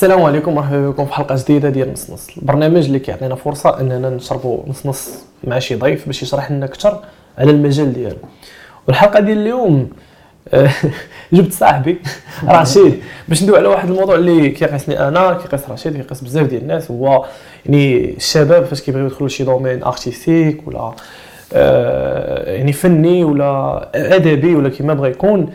السلام عليكم مرحبا بكم في حلقة جديدة ديال نص نص. البرنامج اللي كيعطينا فرصة أننا نشربوا نص نص مع شي ضيف باش يشرح لنا أكثر على المجال ديالو. والحلقة ديال اليوم آه، جبت صاحبي رشيد. باش ندوي على واحد الموضوع اللي كيقيسني أنا كيقيس رشيد كيقيس بزاف ديال الناس. هو يعني الشباب فاش كيبغيو يدخلوا لشي domaine artistique ولا آه، يعني فني ولا أدبي ولا كيما بغى يكون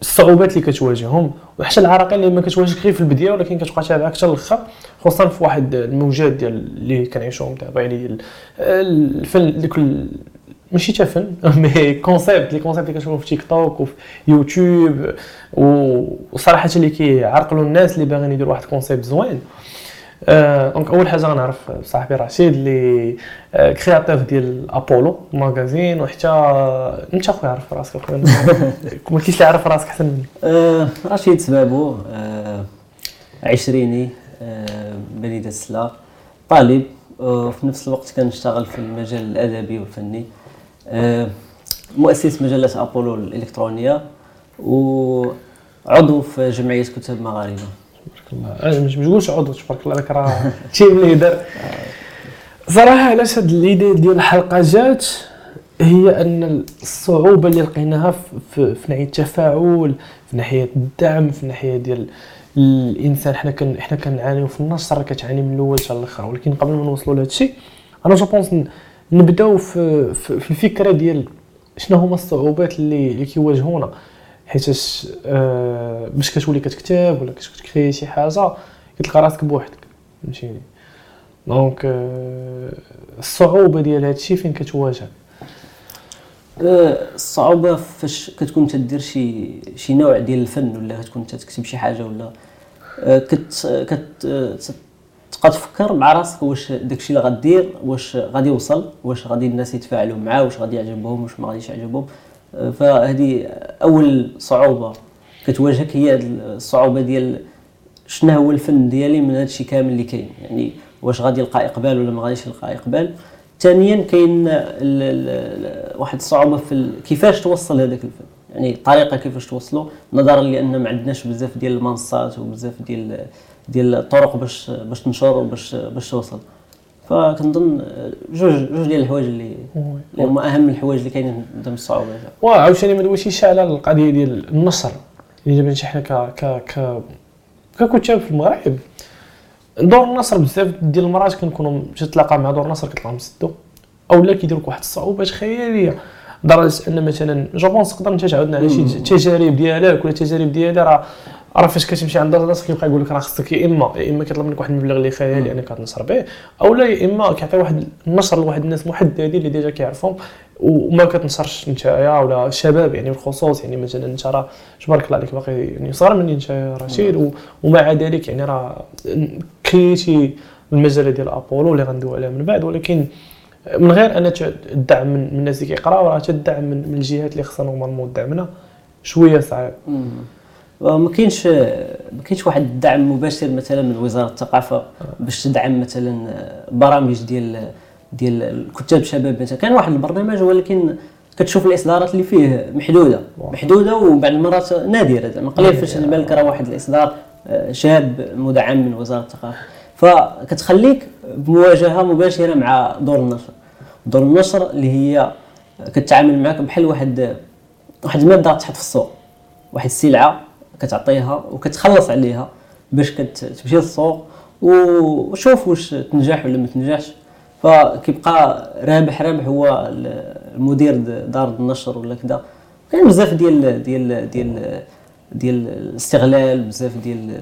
الصعوبات اللي كتواجههم وحتى العراقيل اللي ما كتواجهك غير في البداية ولكن كتبقى تابعك حتى الآخر خصوصا في واحد الموجات ديال اللي كنعيشوهم دابا. يعني الفن ديك ماشي حتى فن mais concept les concepts اللي كتشوفهم في تيك توك وفي يوتيوب وصراحة اللي كيعرقلوا الناس اللي باغيين يديروا واحد concept زوين. donc أول حاجة غنعرف صاحبي رشيد اللي créatif ديال Apollo Magazine وحتى أنت خويا عرف راسك خويا ما كاينش اللي يعرف راسك أحسن مني. رشيد سبابو عشريني بني السلا طالب وفي نفس الوقت كنشتغل في المجال الأدبي والفني. مؤسس مجله ابولو الإلكترونية وعضو في جمعية كتاب مغاربة. تبارك الله. مش تقولش عضو تبارك الله عليك راه team leader صراحة علاش هاد l'idée ديال الحلقة جات؟ هي أن الصعوبة اللي لقيناها في, في ناحية التفاعل في ناحية الدعم في ناحية ديال الإنسان. حنا كن حنا كنعانيو في النشر كتعاني من الأول حتى الآخر. ولكن قبل ما نوصلوا لهذا الشيء أنا je pense نبداو في, في, في الفكرة ديال شنو هما الصعوبات اللي اللي كيواجهونا. حيتاش آه باش كتولي كتكتب ولا كتكري شي حاجة كتلقى راسك بوحدك فهمتيني؟ donc آه الصعوبة ديال هادشي فين كتواجه؟ آه، الصعوبة فاش كتكون تدير شي شي نوع ديال الفن ولا كتكون تكتب شي حاجة ولا آه، كت كت تبقى تفكر مع راسك واش داكشي اللي غدير واش غادي يوصل واش غادي الناس يتفاعلوا معاه واش غادي يعجبهم واش ما غاديش يعجبهم. فهذه أول صعوبة كتواجهك هي الصعوبة ديال شنو هو الفن ديالي من هذا الشيء كامل اللي كاين. يعني واش غادي يلقى إقبال ولا ما غاديش يلقى إقبال. ثانيا كاين واحد الصعوبة في كيفاش توصل هذاك الفن. يعني الطريقة كيفاش توصلوا نظرا لأن ما عندناش بزاف ديال المنصات وبزاف ديال ديال الطرق باش باش تنشر وباش باش توصل. فكنظن جوج جوج ديال الحوايج اللي اللي هما أهم الحوايج اللي كاينين قدام الصعوبة وعاوتاني ما دويتيش على القضية ديال النشر. اللي دابا حنا ك ك ك ككتاب في المغرب. دور النشر بزاف ديال المرات كنكونوا تتلاقى مع دور النشر كتلقاهم مسدو اولا كيديروا واحد الصعوبات خياليه لدرجه أن مثلا je pense تقدر أنت تعاودنا على شي تجارب ديالك ولا تجارب ديالي راه راه فاش كتمشي عند الناس كيبقى يقول لك راه خصك يا اما يا إما كيطلب منك واحد المبلغ اللي خيالي يعني كتنشر به أو لا يا إما كيعطي واحد النشر لواحد الناس محددين اللي déjà كيعرفهم وما كتنشرش نتايا ولا الشباب يعني بالخصوص يعني مثلا أنت راه تبارك الله عليك باقي يعني صغر مني أنت رشيد ومع ذلك يعني راه كريتي المجله ديال أبولو اللي غندوي عليها من بعد ولكن من غير أن الدعم من الناس اللي كيقراو راه الدعم من الجهات اللي خصنا normalement دعمنا شوية صعيب. ما كاينش ما كاينش واحد الدعم مباشر مثلا من وزارة الثقافة باش تدعم مثلا برامج ديال ديال الكتاب الشباب مثلا. كان واحد البرنامج ولكن كتشوف الإصدارات اللي فيه محدودة. محدودة وبعض المرات نادرة. زعما قليل فاش تبان لك راه واحد الإصدار آه، شاب مدعم من وزارة الثقافة. فكتخليك بمواجهة مباشرة مع دور النشر. دور النشر اللي هي كتعامل معك بحال واحد واحد الماده تحط في السوق. واحد السلعة كتعطيها وكتخلص عليها باش كتمشي للسوق وشوف واش تنجح ولا ما تنجحش. فكيبقى رابح رابح هو المدير دار النشر ولا كذا كاين بزاف ديال ديال ديال ديال الاستغلال بزاف ديال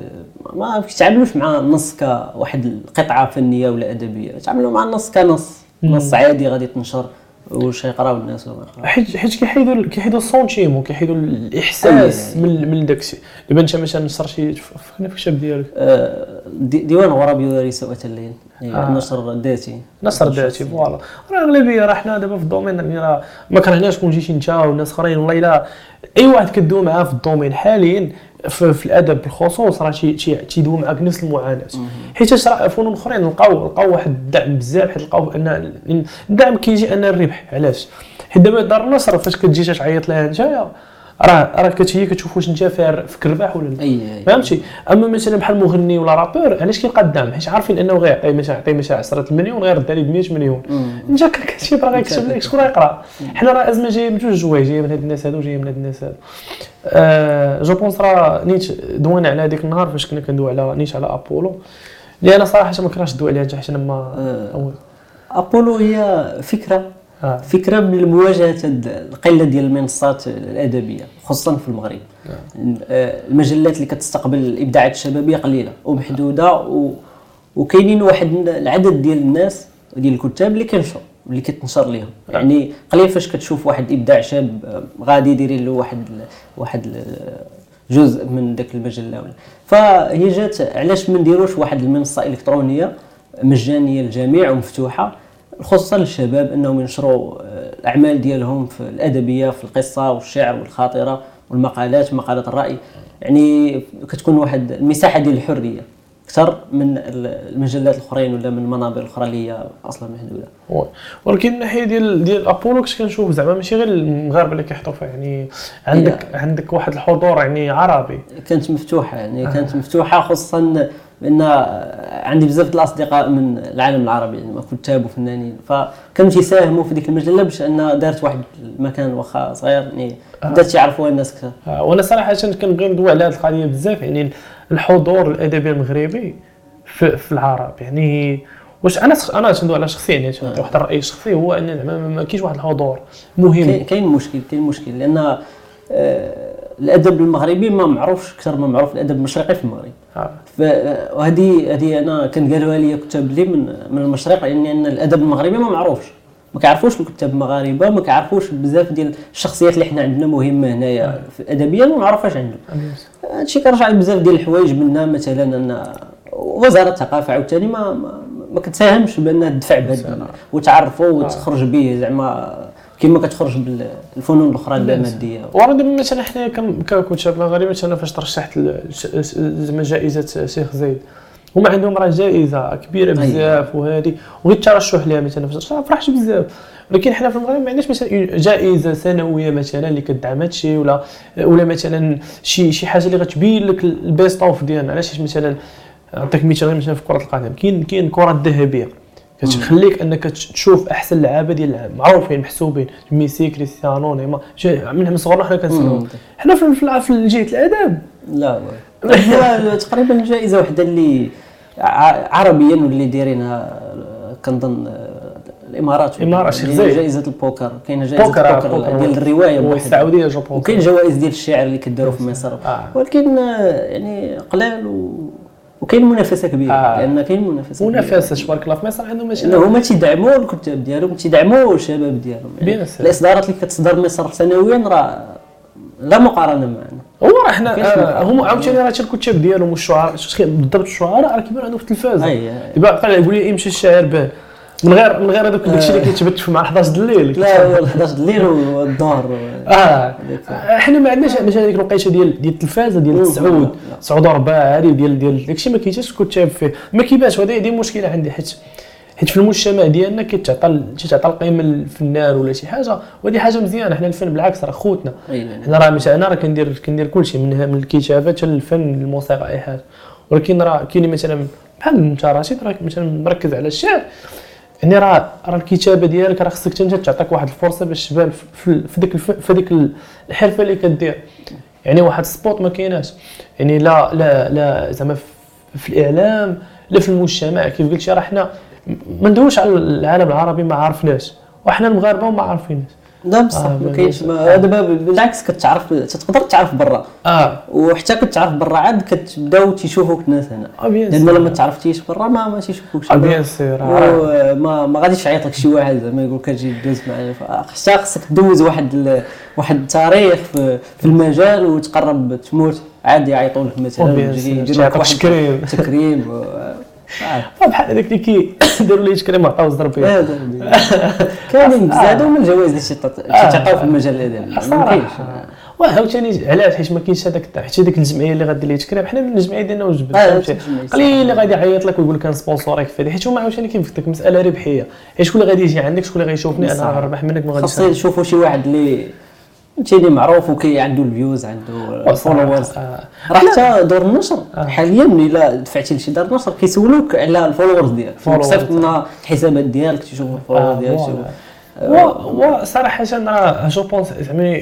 ما كيتعاملوش مع النص كواحد القطعة فنية ولا أدبية تعاملوا مع النص كنص نص عادي غادي تنشر. واش يقراو الناس ولا ما حيت حيت كيحيدوا كيحيدوا السونتيم وكيحيدوا الإحساس من من داك الشيء دابا انت مثلا نشر شي فين في الكتاب ديالك. آه ديوان غراب يوري سوءة الليل. آه. نشر الذاتي نشر الذاتي voilà. راه أغلبية راه حنا دابا في ال domaine يعني راه ما كرهناش كون جيتي انت والناس أخرين والله إلا أي واحد كدوي معاه في ال domaine حاليا في, في الأدب بالخصوص راه تيدوي معاك نفس المعاناة. حيت راه فنون أخرين لقاو لقاو واحد الدعم بزاف حيت لقاو أن الدعم كيجي أن الربح. علاش؟ حيت دابا دار النشر فاش كتجي تعيط لها نتايا راه راه كت- هي كتشوف واش انت فار في الرباح ولا لا. فهمتي؟ أما مثلا بحال مغني ولا رابور علاش كيلقى الدعم حيت عارفين أنه غيعطي مثلا يعطي مثلا 10 مليون غيرد عليه ب 100 مليون. انت كتمشي باغي يكتب لك شكون يقرا حنا راه أزمة جاية من جوج جوايج جاية من هاد الناس هادو جاية من هاد الناس هادو. آه je pense راه نيت دوينا على هذيك النهار فاش كنا كندوي على نيت على أبولو. اللي أنا صراحة ما كرهتش ندوي عليها حتى حيت أنا ما آه. أبولو هي فكرة آه. فكرة من مواجهه هاد القلة ديال المنصات الأدبية خصوصا في المغرب. آه، المجلات اللي كتستقبل الإبداعات الشبابية قليلة ومحدودة و... وكاينين واحد العدد ديال الناس ديال الكتاب اللي كينشر اللي كتنشر ليهم. يعني قليل فاش كتشوف واحد إبداع شاب آه، غادي يدير له واحد واحد جزء من ذاك المجلة ولا. فهي جات علاش ما نديروش واحد المنصة إلكترونية مجانية للجميع ومفتوحة؟ خصوصا للشباب إنهم ينشروا آه، الأعمال ديالهم في الأدبية في القصة والشعر والخاطرة والمقالات مقالات الرأي. يعني كتكون واحد المساحة ديال الحرية أكثر من ال- المجلات الأخرين ولا من المنابر الأخرى اللي هي أصلا محدودة. ولكن الناحيه ديال ديال أبولو كنت كنشوف زعما ماشي غير المغاربة اللي كيحطوا فيها يعني عندك عندك واحد الحضور يعني عربي. كانت مفتوحة يعني كانت مفتوحة خصوصا بان عندي بزاف الأصدقاء من العالم العربي يعني كتاب وفنانين. فكانوا تيساهموا في ديك المجله باش أن دارت واحد المكان واخا صغير يعني بدات يعرفوها الناس كثر آه، وأنا صراحة كنبغي ندوي على هذه القضية بزاف يعني الحضور الأدبي المغربي في, في العرب يعني واش أنا أنا تندوي على شخصيا يعني تندوي واحد الرأي الشخصي هو أن زعما ما- كاينش واحد الحضور مهم. كاين- كاين مشكل كاين مشكل لأن آه، الأدب المغربي ما معروفش أكثر ما معروف الأدب المشرقي في المغرب. آه. ف- وهذه هذه أنا كان قالوها لي كتاب لي من من المشرق يعني أن الأدب المغربي ما معروفش. ما كيعرفوش الكتاب المغاربة ما كيعرفوش بزاف ديال الشخصيات اللي حنا عندنا مهمه هنايا ادبيا ما معروفاش عندهم. هادشي كيرجع لبزاف ديال الحوايج منها مثلا أن وزارة الثقافة عاوتاني ما ما, ما كتساهمش بأنها تدفع بهذا وتعرفوا وتخرج به زعما كما كتخرج بالفنون الأخرى اللاماديه وراه دابا مثلا حنا ككتاب مغاربه مثلا فاش ترشحت زعما جائزة شيخ زايد. هما عندهم راه جائزة كبيرة بزاف وهذه وغير الترشح لها مثلا فاش فرحت بزاف. ولكن حنا في المغرب ما عندناش مثلا جائزة سنويه مثلا اللي كدعم هادشي ولا ولا مثلا شي شي حاجة اللي غتبين لك ال best of ديالنا. علاش؟ مثلا نعطيك مثال مثلا في كرة القدم. كاين كاين الكره الذهبية. كتخليك أنك تشوف أحسن لعابة ديال معروفين محسوبين. ميسي كريستيانو نيمار. من صغرنا حنا كنسمعوا. حنا في في- جهة الادب لا هي تقريبا جائزة وحده اللي عربيا واللي دايرينها آه، كنظن آه، الإمارات. هي جائزة البوكر. كاينة جائزة بوكر آه، البوكر بوكر ديال الرواية. والسعودية je pense وكاين جوائز ديال الشعر اللي كداروا في مصر. آه. ولكن آه، يعني قلال و... وكاين منافسة كبيرة آه. لأن كاين منافسة. منافسة تبارك الله في مصر عندهم مثلا هما تيدعموا الكتاب ديالهم تيدعموا الشباب ديالهم يعني. الإصدارات اللي كتصدر مصر سنويا راه لا مقارنة معنا هو راه حنا آه،. هما عاوتاني راه الكتاب ديالهم والشعراء بالضبط الشعراء راه كيبان عندهم في التلفازه أي. دابا قال يقول لي يمشي الشاعر به من غير من غير هذوك داكشي اللي كيتبت مع 11 د الليل لا هو 11 الليل والظهر آه. حنا ما عندناش مثلا ديك الوقيتة ديال ديال التلفازة ديال لا. تسعود ورباع هذه ديال ديال داكشي ما كاينش الكتاب فيه. ما كيبانش وهذه هذه مشكلة عندي حيت حيت في المجتمع ديالنا كيتعطى كيتعطى القيمه للفنان ولا شي حاجة. وهذه حاجة مزيانة. حنا الفن بالعكس راه خوتنا. حنا راه مثلا أنا راه كندير كندير كلشي من من الكتابة حتى للفن الموسيقى أي حاجة. ولكن راه كاين مثلا بحال انت رشيد راه مثلا مركز على الشعر. يعني راه راه الكتابة ديالك راه خصك انت تعطيك واحد الفرصة باش تبان في- ديك في ديك الحرفة اللي كدير. يعني واحد ال support ما كايناش. يعني لا لا لا زعما في- الإعلام لا في المجتمع كيف قلت راه حنا ما ندويوش على العالم العربي ما عرفناش وحنا المغاربة ما عارفينش. لا بصح آه، ما كاينش ما- دابا بالعكس كتعرف تقدر تعرف برا آه وحتى كتعرف برا عاد كتبداو تيشوفوك الناس هنا آه bien لأن. لما تعرفتيش برا ما ما تيشوفوكش آه bien sûr وما ما غاديش يعيط لك شي واحد زعما يقول لك أجي دوز معايا حتى خصك دوز واحد ال- واحد التاريخ في, في المجال وتقرب تموت عادي يعيطوا لك مثلا. يدير لك تعطيك واحد تكريم. تكريم. آه. آه، بحال هذاك اللي كي داروا ليه تكريم عطاو زضرب فيه هذا كاينين بزاف هذا هما الجوائز اللي تيعطاو في المجال ما كاينش. صراحة وعاوتاني علاش؟ حيت ما كاينش هذاك حيت هذيك الجمعيه اللي غادي ليه تكريم حنا من الجمعيه ديالنا وجبد. آه، الجمعية قليل اللي غادي يعيط لك ويقول لك ن sponsoriser ك في هذه حيت هما عاوتاني كاين في ديك المساله ربحية. حيت شكون اللي غادي يجي عندك؟ شكون اللي غيشوفني أنا. غنربح منك ما غاديش خاصهم يشوفوا شي واحد اللي فهمتيني معروف وكي عنده الفيوز عنده الفولورز آه. راه حتى دور النشر حاليا إلا دفعتي لشي دار نشر كيسولوك على الفولورز ديالك. صيفط لنا الحسابات ديالك تشوف الفولورز آه، ديالك. تشوف. و وصراحة راه جو بونس زعما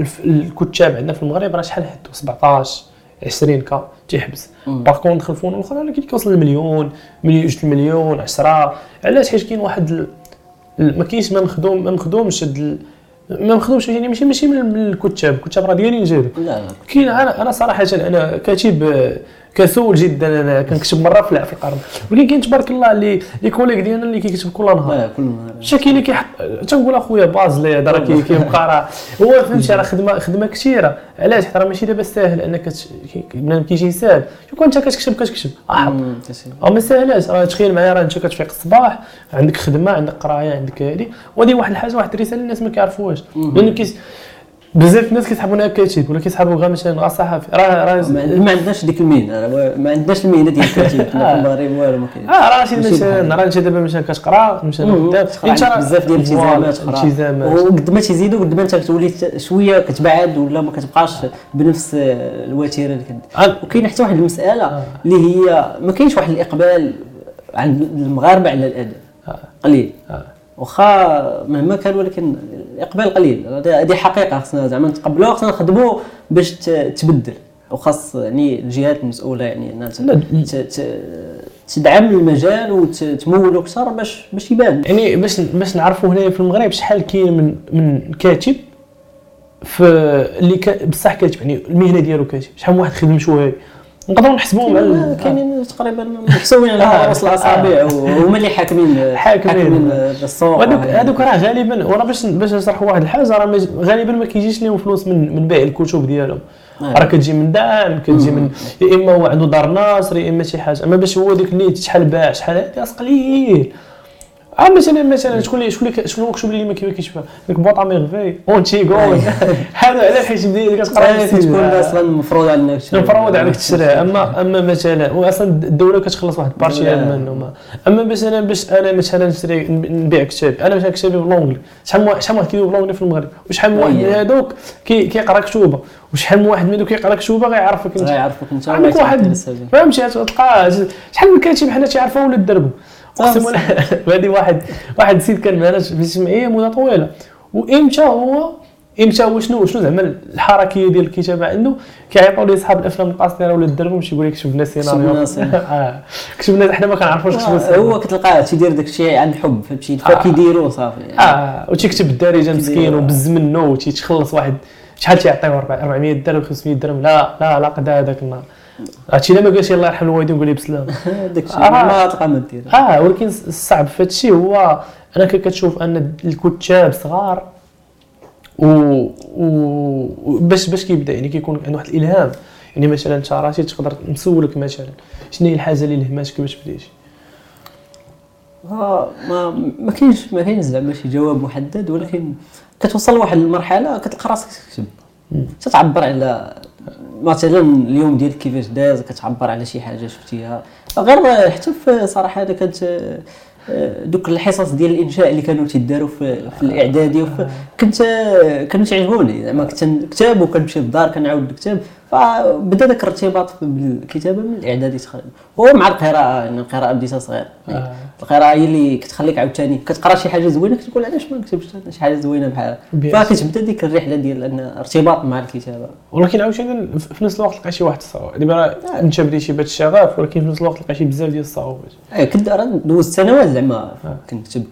الف- الكتاب عندنا في المغرب راه شحال حدو؟ 17 20 كا تيحبس باغ كونتخ الفنون الاخرى كي كيوصل للمليون مليون جوج المليون 10 علاش حيت كاين واحد ما كاينش ما مخدوم ما مخدومش هاد ما مخدومش يعني ماشي ماشي من من الكتاب. الكتاب راه ديالي نجيب لا. كاين أنا أنا صراحة أنا كاتب كسول جدا أنا كنكتب مرة في في القرن ولكن كاين تبارك الله اللي les collègues ديالنا اللي كيكتب كل نهار. كل نهار. كاين اللي كيحط تنقول أخويا باز لي هذا راه كي- كيبقى راه. هو فهمتي راه خدمة خدمة كثيرة. علاش؟ حيت راه ماشي دابا ساهل أنك بنادم كيجي ساهل شوف أنت كتكتب كتكتب. أحط. راه ما ساهلاش راه تخيل معايا راه أنت كتفيق الصباح عندك خدمة عندك قراية عندك هادي. وهذه واحد الحاجة واحد الرسالة الناس ما كيعرفوهاش. لأنه بزاف الناس كيسحبونا كاتب ولا كيسحبوا غير مثلا غير صحفي راه راه ما عندناش ديك المهنة ما عندناش المهنة ديال الكاتب في المغرب والو ما كاين. آه راه شي ماشي مثلا راه انت دابا مثلا كتقرا مثلا انت بزاف ديال الالتزامات أخرى التزامات. وقد ما تيزيدوا قد ما انت كتولي شوية كتبعد ولا ما كتبقاش بنفس آه، الوتيرة اللي كنت أنا- وكاين حتى واحد المسألة اللي هي ما كاينش واحد الإقبال عند المغاربة على الأدب. آه. قليل. آه. واخا مهما كان ولكن الاقبال قليل. هذه حقيقة خصنا زعما نتقبلوها خصنا نخدموا باش تبدل. وخاص يعني الجهات المسؤولة يعني انها تدعم المجال وتمولوا أكثر باش باش يبان. يعني باش باش نعرفوا هنايا في المغرب شحال كاين من من كاتب في اللي بصح كاتب يعني المهنة ديالو كاتب. شحال من واحد خدم شوية. نقدروا نحسبوهم كاينين تقريبا محسوبين على رؤوس الاصابع وهما اللي حاكمين حاكمين. السوق وهذوك هذوك راه غالبا وأنا باش باش نشرحوا واحد الحاجة راه غالبا ما كيجيش لهم فلوس من من بيع الكتب ديالهم. آه. راه كتجي من دعم كتجي من يا إما هو عنده دار ناصر يا إما شي حاجة. أما باش هو ديك النيت شحال باع شحال راس قليل. آه مثلا مثلا شكون اللي شكون اللي شكون المكتوب اللي ما كيف كيشبه ديك بوطا ميرفي اونتيغون هذا على حيت بدا كتقرا آه، تكون أصلا مفروض عليك مفروض عليك تشري اما اما مثلا واصلا الدولة كتخلص واحد بارتي لا. منه ما اما مثلا باش أنا مثلا نشري نبيع كتاب أنا مثلا كتابي بالونجلي شحال من شحال من واحد كيدوي بالونجلي في المغرب وشحال من واحد من. هذوك كي- كيقرا كتوبه وشحال من واحد منهم كيقرا كتوبه غيعرفك انت غيعرفوك انت عندك واحد فهمتي تلقى شحال من كاتب حنا تيعرفوه ولا دربوا أقسم بالله. هذه واحد واحد السيد كان معنا في الجمعيه مده طويلة. وامتى هو إمتى هو شنو؟ شنو زعما الحركية ديال الكتابة؟ عنده كيعيطوا لي أصحاب الأفلام القصيره ولا الدرب باش يقول لك كتب لنا سيناريو لنا سيناريو. كتب لنا حنا ما كنعرفوش كتب هو السيناريو كتلقاه تيدير داك الشيء عن حب فهمتي آه. فكيديروا صافي. آه. وتيكتب الدارجة مسكين وبز منه وتيتخلص واحد شحال تيعطيو؟ 400 درهم 500 درهم. لا لا لا قدا هذاك النهار. هادشي إلا ما قالش الله يرحم الوالدين نقول لي بسلام. داك الشيء آه. ما تلقى ما دير آه ولكن الصعب في هادشي هو أنا كتشوف أن الكتاب صغار و, و... وباش باش كيبدا يعني كيكون عنده واحد الإلهام. يعني مثلا أنت راسي تقدر نسولك مثلا شنو هي الحاجة اللي لهماتك باش بديتي آه، ما ما كاينش ما كاينش زعما شي جواب محدد ولكن كتوصل لواحد المرحلة كتلقى راسك تكتب. تتعبر على مثلا اليوم ديالك كيفاش داز كتعبر على شي حاجة شفتيها. غير حتى في صراحة أنا كانت آه، دوك الحصص ديال الإنشاء اللي كانوا تيداروا في, في الإعدادي وفي كنت كانوا تيعجبوني زعما كنت نكتب وكنمشي للدار كنعاود الكتاب. فبدا ذاك الارتباط بالكتابة من الإعدادي تقريبا. ومع القراءة يعني القراءة بديتها صغير آه. القراءه هي اللي كتخليك عاوتاني. كتقرا شي حاجة زوينة كتقول علاش ما نكتبش شي حاجة زوينة بحال فكتبدا ديك الرحلة ديال أن ارتباط مع الكتابة. ولكن عاوتاني في نفس الوقت لقى شي واحد الصعوبه دابا راه انت بديتي بهذا الشغف ولكن في نفس الوقت لقى شي بزاف ديال الصعوبات إيه كنت راه دوزت سنوات زعما كنكتب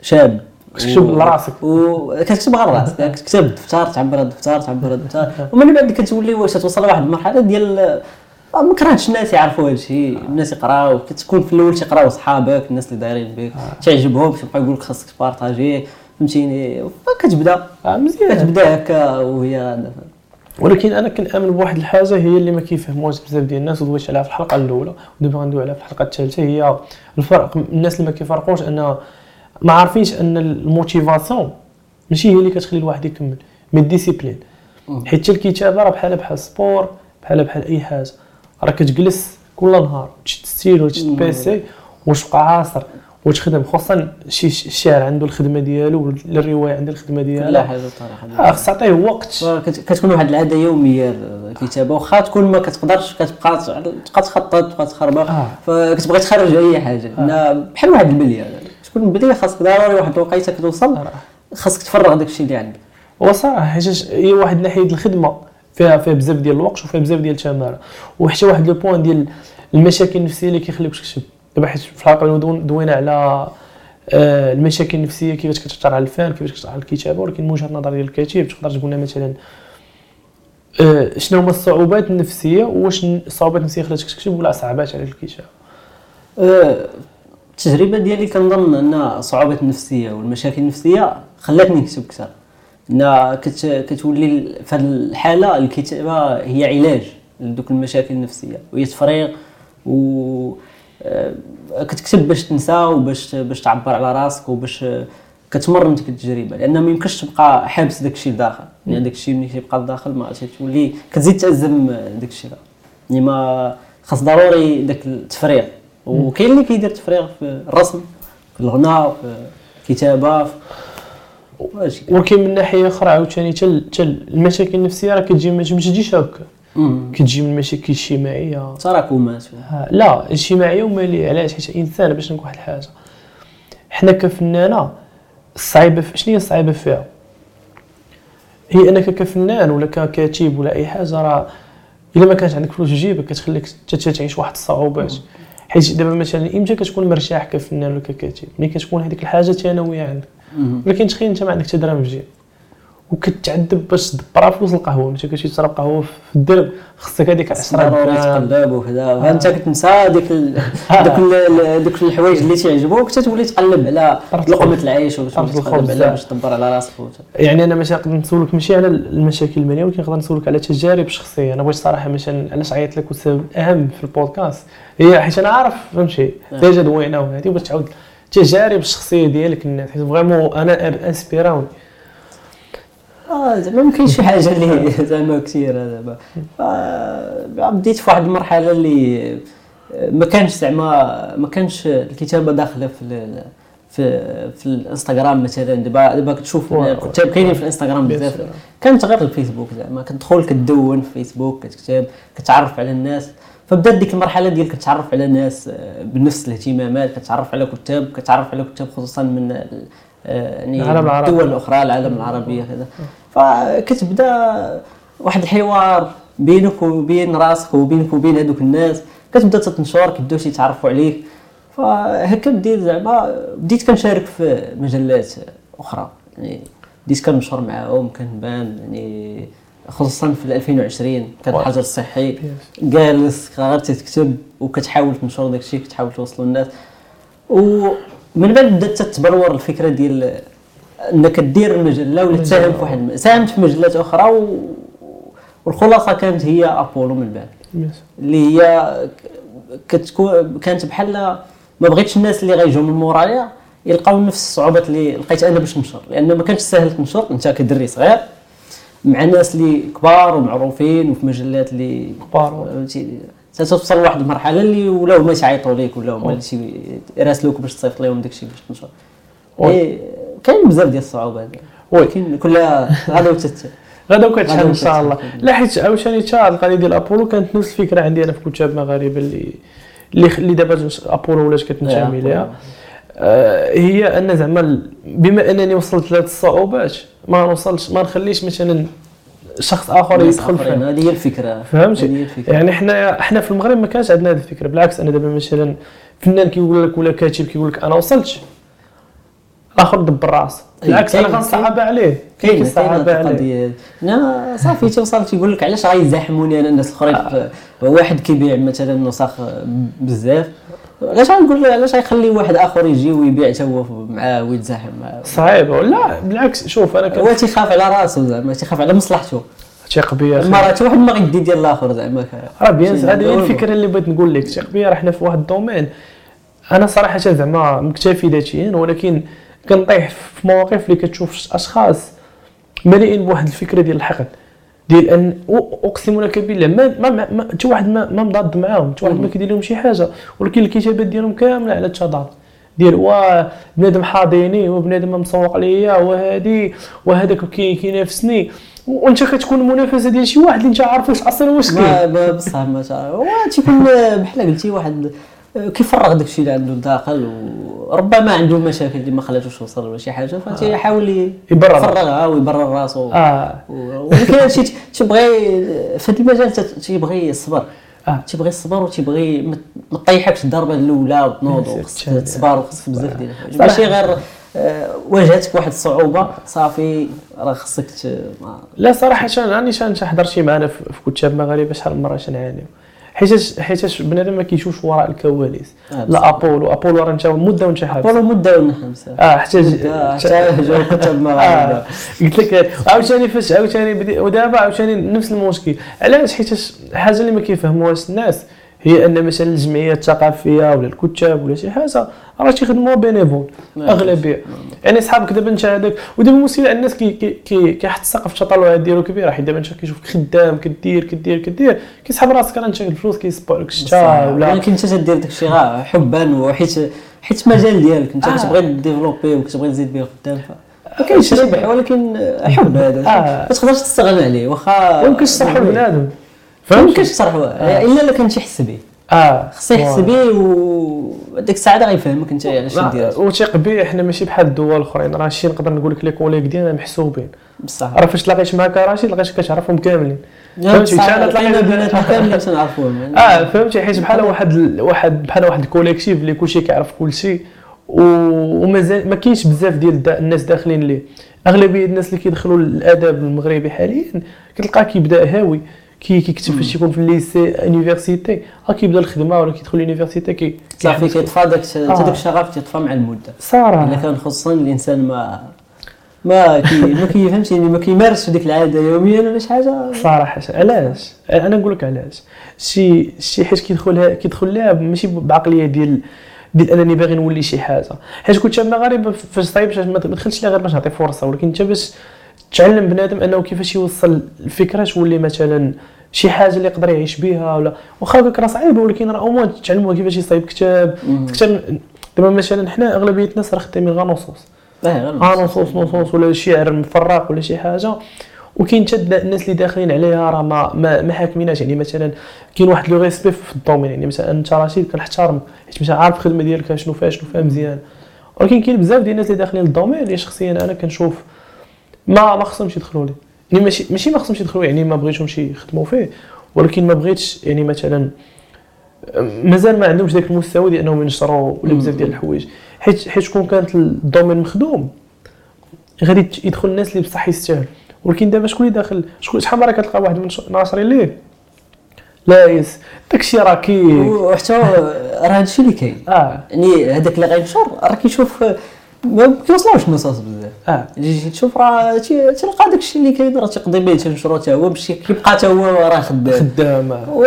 كشاب. كتكتب لراسك. وكتكتب غير راسك. كتكتب الدفتر تعبر الدفتر تعبر الدفتر ومن بعد كتولي واش توصل لواحد المرحلة ديال آه، ما كرهتش الناس يعرفوا هذا الشيء الناس يقراو كتكون في الأول تيقراو صحابك الناس اللي دايرين بك تعجبهم تيبقى يقول لك خاصك ت partager فهمتيني؟ فكتبدا آه مزيان. كتبدا هكا وهي ولكن أنا كنأمن بواحد الحاجة هي اللي ما كيفهموهاش بزاف ديال الناس ودويت عليها في الحلقة الأولى ودابا غندوي عليها في الحلقة الثالثة. هي الفرق الناس اللي ما كيفرقوش أن ما عارفينش أن ال motivation ماشي هي اللي كتخلي الواحد يكمل mais ال discipline. حيت الكتابة راه بحال بحال ال sport بحال بحال أي حاجة. راه كتجلس كل نهار تشد ستيلو وتشد PC واش بقى عاصر وتخدم خصوصا شي الشاعر عنده الخدمة ديالو ولا الروايه عندها الخدمه ديالها حاجة بطريقه آه، خص تعطيه وقت. كت- كتكون واحد العادة يومية الكتابة واخا تكون ما كتقدرش كتبقى تبقى تخطط تبقى تخربق. آه. فكتبغي تخرج أي حاجة. لأن بحال واحد البلية. تكون البلية خاصك ضروري واحد الوقيتة كتوصل آه. خاصك تفرغ داك الشيء اللي عندك. وصراحه حيت هي واحد ناحية الخدمة فيها فيها بزاف ديال الوقت وفيها بزاف ديال التماره وحتى واحد لو بوان ديال المشاكل النفسية اللي كيخليوك تكتب دابا حيت في الحلقة دوينا على آه، المشاكل النفسية كيفاش كتأثر على الفن كيفاش كتأثر على الكتابة ولكن من وجهة نظر ديال الكاتب تقدر تقول لنا مثلا آه، شنو هما الصعوبات النفسية واش الصعوبات النفسية خلاتك تكتب ولا صعبات عليك الكتابة؟ أه، التجربة ديالي كنظن أن الصعوبات النفسية والمشاكل النفسية خلاتني نكتب كثر ان كت كتولي في هذه الحالة الكتابة هي علاج لدوك المشاكل النفسية وهي تفريغ و أه، كتكتب باش تنسى وباش باش تعبر على راسك وباش كتمرن ديك التجربة لأن ما يمكنش تبقى حابس داك الشيء لداخل يعني داك الشيء ملي كيبقى لداخل ما تولي كتزيد تازم داك الشيء يعني ما خاص ضروري داك التفريغ. وكاين اللي كيدير تفريغ في الرسم في الغناء في الكتابة في ولكن من ناحية أخرى عاوتاني حتى المشاكل النفسية راه كتجي ما تجيش هكا. كتجي من المشاكل الاجتماعيه تراكمات لا اجتماعية وماليه علاش؟ حيت إنسان باش نقول واحد الحاجة. حنا كفنانة الصعيبه شنو هي الصعيبه فيها؟ هي أنك كفنان ولا ككاتب ولا أي حاجة راه إلا ما كانش عندك فلوس في جيبك كتخليك تعيش واحد الصعوبات. حيت دابا مثلا إمتى كتكون مرتاح كفنان ولا ككاتب؟ ملي كتكون هذيك الحاجة ثانويه عندك. ولكن تخيل انت ما عندك حتى درهم في جيبك وكتعذب باش تدبرها فلوس القهوة. ملي كتمشي تشرب قهوة في الدرب خصك هذيك 10 ضروري تقلب وكذا. فانت كتنسى ديك ال- دوك الحوايج اللي تيعجبوك تتولي تقلب على لقمة العيش وباش طرف تقلب الخبز. على باش تدبر على راسك. يعني أنا مثلا نقدر نسولك ماشي على المشاكل الماليه ولكن نقدر نسولك على تجارب شخصية. أنا بغيت صراحة مثلا علاش عيطت لك؟ والسبب الاهم في البودكاست هي حيت أنا عارف فهمتي؟ déjà دوينا وهذه وبغيت تعاود التجارب الشخصية ديالك الناس حيت vraiment أنا inspirer اوني آه زعما ما كاينش شي حاجة اللي زعما كثير زعما آه، بديت في واحد المرحلة اللي آه، ما كانش زعما ما كانش الكتابة داخلة في في في الانستغرام مثلا. دابا دابا كتشوف. الكتاب كاينين في الانستغرام بزاف. كانت غير الفيسبوك زعما. كتدخل كدون في فيسبوك كتكتب كتعرف على الناس. فبدات ديك المرحله ديال كتعرف على ناس آه، بنفس الاهتمامات كتعرف على كتاب كتعرف على كتاب خصوصا من آه، يعني العالم العربي. الدول الاخرى العالم العربي كذا فكتبدا واحد الحوار بينك وبين راسك وبينك وبين هذوك الناس. كتبدا تتنشر كيبداو يتعرفوا عليك. فهكا بديت زعما بديت كنشارك في مجلات أخرى. يعني بديت كنشر معاهم كنبان يعني خصوصا في 2020 كان. الحجر الصحي جالس غير تكتب وكتحاول تنشر داك الشيء كتحاول توصلوا للناس ومن بعد بدأت تتبلور الفكرة ديال إنك دير المجله ولا تساهم في واحد ساهمت في مجلات أخرى و... والخلاصة كانت هي أبولو من بعد. اللي هي كتكون كانت بحال ما بغيتش الناس اللي غيجيو من مورايا يلقاو نفس الصعوبات اللي لقيت أنا باش ننشر. لأن ما كانش ساهل تنشر أنت كدري صغير. مع ناس اللي كبار ومعروفين وفي مجلات اللي كبار. فهمتي توصل لواحد المرحلة اللي ولاو هما تيعيطوا ليك ولا هما اللي يراسلوك باش تصيفط لهم داكشي باش تنشر. إيه، كاين بزاف ديال الصعوبات. ولكن كلها غدا وتت غدا إن شاء الله. لا حيت عاوتاني حتى القضية ديال أبولو كانت نفس الفكرة عندي أنا في كتاب مغاربة اللي اللي دابا أبولو ولات كتنتمي ليها هي أن زعما بما أنني وصلت لهاد الصعوبات ما نوصلش ما نخليش مثلا شخص آخر يدخل آخرين، فيه هذه هي الفكرة. فهمتي؟ الفكرة. يعني حنا حنا في المغرب ما كانش عندنا هذه الفكرة. بالعكس أنا دابا مثلا فنان كيقول لك ولا كاتب كيقول لك أنا وصلت الآخر دبر راسه بالعكس أنا كنصعب عليه. كاين هاد عليه؟ أنا صافي توصل تيقول لك علاش غيزاحموني أنا؟ الناس الاخرين في- واحد كيبيع مثلا نسخ بزاف. علاش غنقول له علاش غيخلي واحد آخر يجي ويبيع حتى هو معاه ويتزاحم صعيب. لا بالعكس شوف أنا هو تيخاف على راسو زعما تيخاف على مصلحته ثيق بيا. المرات واحد ما غيدي ديال الآخر زعما. راه بيان هذه هي الفكرة اللي بغيت نقول لك. ثيق بيا راه حنا في واحد الدومين. أنا صراحة زعما مكتفي ذاتيا ولكن كنطيح في مواقف اللي كتشوف أشخاص مليئين بواحد الفكرة ديال الحقد. ديال أن أقسم لك بالله ما ما ما- حتى واحد ما, ما مضاد معاهم حتى واحد ما كيدير لهم شي حاجة ولكن الكتابات ديالهم كاملة على التضاد. ديال وا بنادم حاضيني وبنادم مسوق ليا وهادي وهذاك كي كينافسني. وأنت كتكون المنافسه ديال شي واحد اللي أنت عارفوش أصلا واش كاين. بصح ما هو تيكون بحال قلتي واحد كيفرغ داك الشيء اللي عنده داخل وربما عنده مشاكل اللي ما خلاتوش يوصل ولا شي حاجة فتيحاول ي- يبرر. يفرغها ويبرر راسو. آه. ولكن هادشي تيبغي في هذا المجال تيبغي الصبر. آه. تيبغي الصبر وتيبغي ما تطيحكش الضربة الأولى وتنوض وخصك. تصبر وخصك بزاف ديال الحوايج. ماشي غير آه، واجهتك واحد الصعوبة صافي راه خصك لا صراحة شان راني شان حضرت شي معنا في في كتاب مغاربه شحال من مرة شنعانيو حيتاش حيتاش بنادم ما كيشوفش وراء الكواليس. آه، لا أبولو. أبولو راه انت مدة وانت حابس والله مدة ونحن بصراحه آه حتى حتى مغاربه آه. قلت لك عاوتاني فاش عاوتاني بدي ودابا عاوتاني نفس المشكل. علاش؟ حيت الحاجة اللي ما كيفهموهاش الناس. هي أن مثلا الجمعيات الثقافية ولا الكتاب ولا شي حاجة راه تيخدموا bénévole نعم. أغلبية يعني صحابك دابا أنت هذاك ودابا المشكلة الناس كي كي كي كيحط السقف التطلعات ديالو كبيره حيت دابا أنت كيشوفك خدام كدير كدير كدير كيسحب راسك راه أنت الفلوس كيصبوا لك الشتا ولا ولكن أنت تدير داك الشيء حبا وحيت حيت مجال ديالك أنت آه. كتبغي développer وكتبغي تزيد به قدام ف- ما كاينش ربح ولكن حب هذا آه. ما تقدرش تستغنى عليه واخا ما يمكنش البنادم ما فهمت يمكنش تصرحوا إلا الا كان تيحس به آه. خص يحس به وديك الساعة غيفهمك أنت شنو دير وثيق بي حنا ماشي بحال الدول الاخرين راه هادشي نقدر نقول لك les collègues ديالنا محسوبين. بصح. راه فاش تلاقيت مع كراشي لقيتك كتعرفهم كاملين. فهمتي؟ بصح كان لقينا تلاقي بيناتنا كاملين تنعرفوهم. آه فهمتي؟ حيت بحال واحد واحد بحال واحد ال collectif اللي كلشي كيعرف كلشي ومازال ما كاينش بزاف ديال دا الناس داخلين ليه. أغلبية الناس اللي كيدخلوا للأدب المغربي حاليا كتلقاه كيبدأ هاوي. كي كيكتب فاش يكون في ال lycée université ها كيبدا الخدمه ولا كيدخل l'université كي صافي كيطفى داك حتى آه. داك الشغف تيطفى مع المدة. إلا صراحة كان خصوصا الإنسان ما ما كي ما كيفهمش يعني ما كيمارسش ديك العادة يوميا ولا شي حاجة. صراحة علاش؟ أنا نقول لك علاش. شي شي حيت كيدخلها كيدخل لها ماشي بعقلية ديال ديال أنني باغي نولي شي حاجة. حيت كنت مغاربه فاش صايب باش ما ما دخلتش لها غير باش نعطي فرصة. ولكن انت باش تعلم بنادم أنه كيفاش يوصل الفكرة تولي مثلا شي حاجة اللي يقدر يعيش بها ولا واخا هكاك راه صعيبه ولكن راه au moins تعلموه كيفاش يصايب كتاب. مم. كتاب دابا مثلا حنا اغلبيه الناس راه خدامين غير نصوص. آه نصوص. نصوص ولا شعر مفرق ولا شي حاجة. وكاين حتى الناس اللي داخلين عليها راه ما ما, ما حاكميناش. يعني مثلا كاين واحد le respect في ال domaine. يعني مثلا أنت رشيد كنحترم حيت مش عارف الخدمة ديالك شنو فيها شنو فيها مزيان. ولكن كاين بزاف ديال الناس اللي داخلين لل domaine اللي شخصيا أنا كنشوف ما ما خصهمش يدخلوا ليه يعني ماشي ماشي ما خصهمش يدخلوا يعني ما بغيتهمش يخدموا فيه. ولكن ما بغيتش يعني مثلا مازال ما عندهمش ذاك المستوى ديال إنهم ينشروا ولا بزاف ديال الحوايج. حيت حيت كون كانت ال domaine مخدوم غادي يدخل الناس اللي بصح يستاهل ولكن دابا شكون اللي داخل؟ شكون شحال مرة كتلقى واحد من ناشرين ليه؟ لا يس. داكشي راه كي وحتى راه هادشي اللي كاين. آه. يعني هذاك اللي غينشر راه كيشوف ما كيوصلوش النصوص بزاف آه تشوف راه تلقى داك الشيء اللي كاين راه تيقضي به تنشرو حتى هو باش كيبقى حتى هو راه خدام خدام آه. و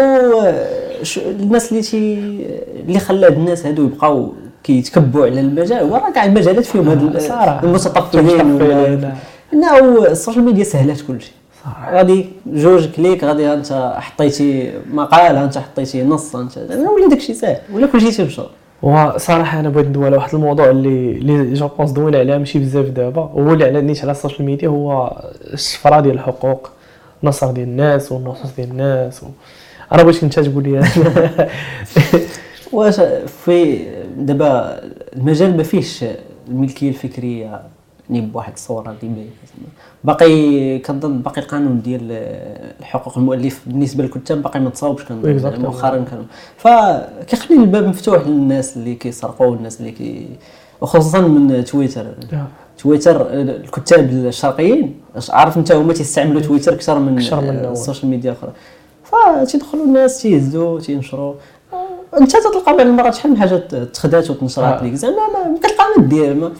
الناس اللي تي اللي خلى هاد الناس هادو يبقاو كيتكبوا على المجال هو راه كاع المجالات فيهم هاد صراحة. المتطفلين آه. انه ال social media سهلات كلشي. غادي جوج clic غادي انت حطيتي مقال انت حطيتي نص انت ولا داكشي ساهل ولا كلشي تيمشى وصراحة أنا بغيت ندوي على واحد الموضوع اللي اللي je pense دوينا عليه ماشي بزاف دابا. هو اللي على نيت على ال social media هو الشفرة ديال الحقوق النصر ديال الناس والنصوص ديال الناس و... أنا بغيتك أنت تقول لي. واش في دابا المجال ما فيهش الملكية الفكرية؟ يعني بواحد الصورة اللي باينه. باقي كنظن باقي القانون ديال الحقوق المؤلف بالنسبة للكتاب باقي ما تصاوبش كنظن Exactly. مؤخرا كان فكيخلي الباب مفتوح للناس اللي كيسرقوا والناس اللي كي وخصوصا من تويتر تويتر الكتاب الشرقيين عارف انت هما تيستعملوا تويتر أكثر من من. ال social media الاخرى فتيدخلوا الناس تيهزوا تينشروا انت تلقى بعض المرات شحال من حاجة تخدات وتنشرات آه. ليك زعما ما ما كتلقى ما دير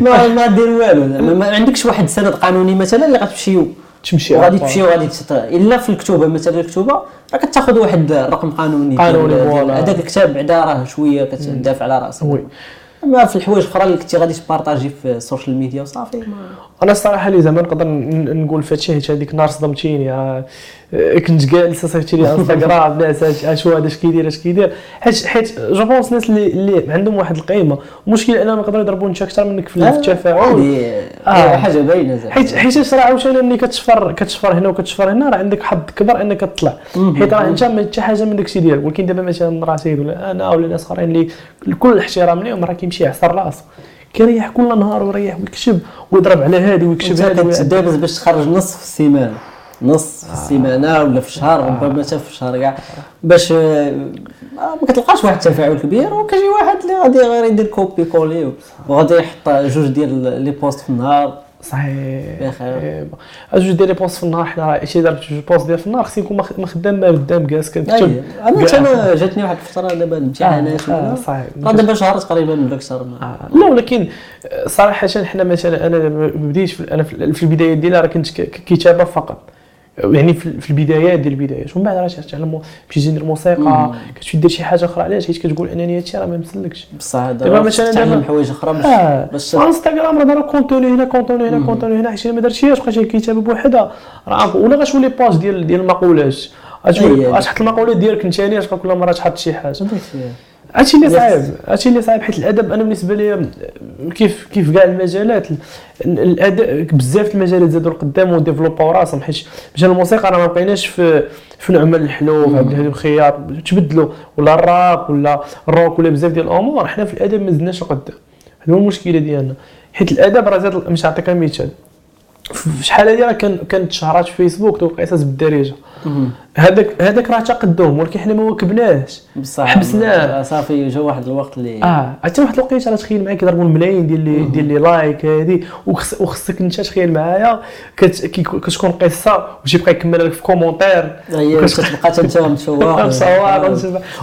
ما ما دير والو. زعما ما عندكش واحد السند قانوني مثلا اللي غتمشيو؟ تمشي وغادي تمشي وغادي. إلا في الكتوبة مثلا الكتوبة راه كتاخذ واحد الرقم قانوني. قانوني،. هذاك الكتاب بعدا راه شوية كتدافع على رأسك. oui. أما في الحوايج الأخرى اللي كنتي غادي ت partager في ال social media وصافي أنا الصراحة اللي زعما نقدر نقول في هادشي حيت هذيك النهار صدمتيني آه، آه، كنت جالس صيفطت لي انستغرام ناس اش اش هو هذا اش كيدير اش كيدير حيت حيت je pense الناس اللي اللي عندهم واحد القيمة. المشكل أنهم يقدروا يضربوا انت أكثر منك في في التفاعل. هذه آه. حاجة باينة زعما. حيت حيت راه عاوتاني ملي كتشفر كتشفر هنا وكتشفر هنا راه عندك حظ كبر أنك تطلع. حيت راه أنت ما حتى حاجة من داكشي ديالك ولكن دابا مثلا راه سيد ولا أنا ولا ناس آخرين اللي كل الاحترام ليهم راه كيمشي يعصر راسه كيريح كل نهار ويريح ويكتب ويضرب على انت هادي ويعدل. كتدابز باش تخرج نص في السيمانة. نص في السيمانة ولا في الشهر ربما حتى في الشهر كاع. باش آه، ما كتلقاش واحد التفاعل كبير وكيجي واحد اللي غادي غير يدير copier coller وغادي يحط جوج ديال les posts في النهار. صحيح بخير. إيه، جوج ديال les posts في النهار حنا شي ضربت جوج posts ديال في النهار خصني نكون مخ- مخدام ما قدام جالس كنكتب. أنا. أنا جاتني واحد الفترة دابا الامتحانات آه، آه، صحيح. دابا شهر تقريبا ولا أكثر ما- آه، لا ولكن صراحة حنا مثلا أنا ما بديتش في أنا في البدايات ديالي راه كنت كتابة فقط يعني في البدايات ديال البدايات ومن بعد راه تعلم تمشي ندير موسيقى كتمشي دير شي حاجة أخرى علاش؟ حيت كتقول أنني هادشي راه ما مسلكش بصح دابا مثلاً تعلم حوايج أخرى باش آه باش إنستغرام راه دار contenu هنا contenu هنا contenu هنا حيت ما درتيهاش بقى شي كتابه بوحدها. راه ولا غتولي page ديال ديال المقولات. غتولي. غتحط المقولات ديالك انت ثاني كل مرة تحط شي حاجة؟ هادشي اللي. صعيب. هادشي اللي صعيب حيت الأدب أنا بالنسبة لي كيف كيف كاع المجالات ال- الادب بزاف المجالات زادوا لقدام و développaw راسهم حيت مشان الموسيقى راه ما بقيناش في في نعمان الحلو عبد الهادي الخياط تبدلوا ولا الراب ولا الروك ولا بزاف ديال الأمور حنا في الأدب ما زدناش لقدام. هذا هو المشكلة ديالنا. حيت الأدب راه زاد باش نعطيك مثال. في شحال هادي راه كان كانت شهرات في فيسبوك توقع قصص بالدارجه هذاك هذاك راه تقدم ولكن حنا ما واكبناش بصح حبسناه. صافي جا واحد الوقت اللي آه حتى واحد الوقيتة راه تخيل معايا كيضربوا الملايين ديال لي ديال les likes هادي وخص- وخصك انت تخيل معايا كتكون قصة وشي بقى يكمل لك في commentaire هي تبقى انت متشوق مصور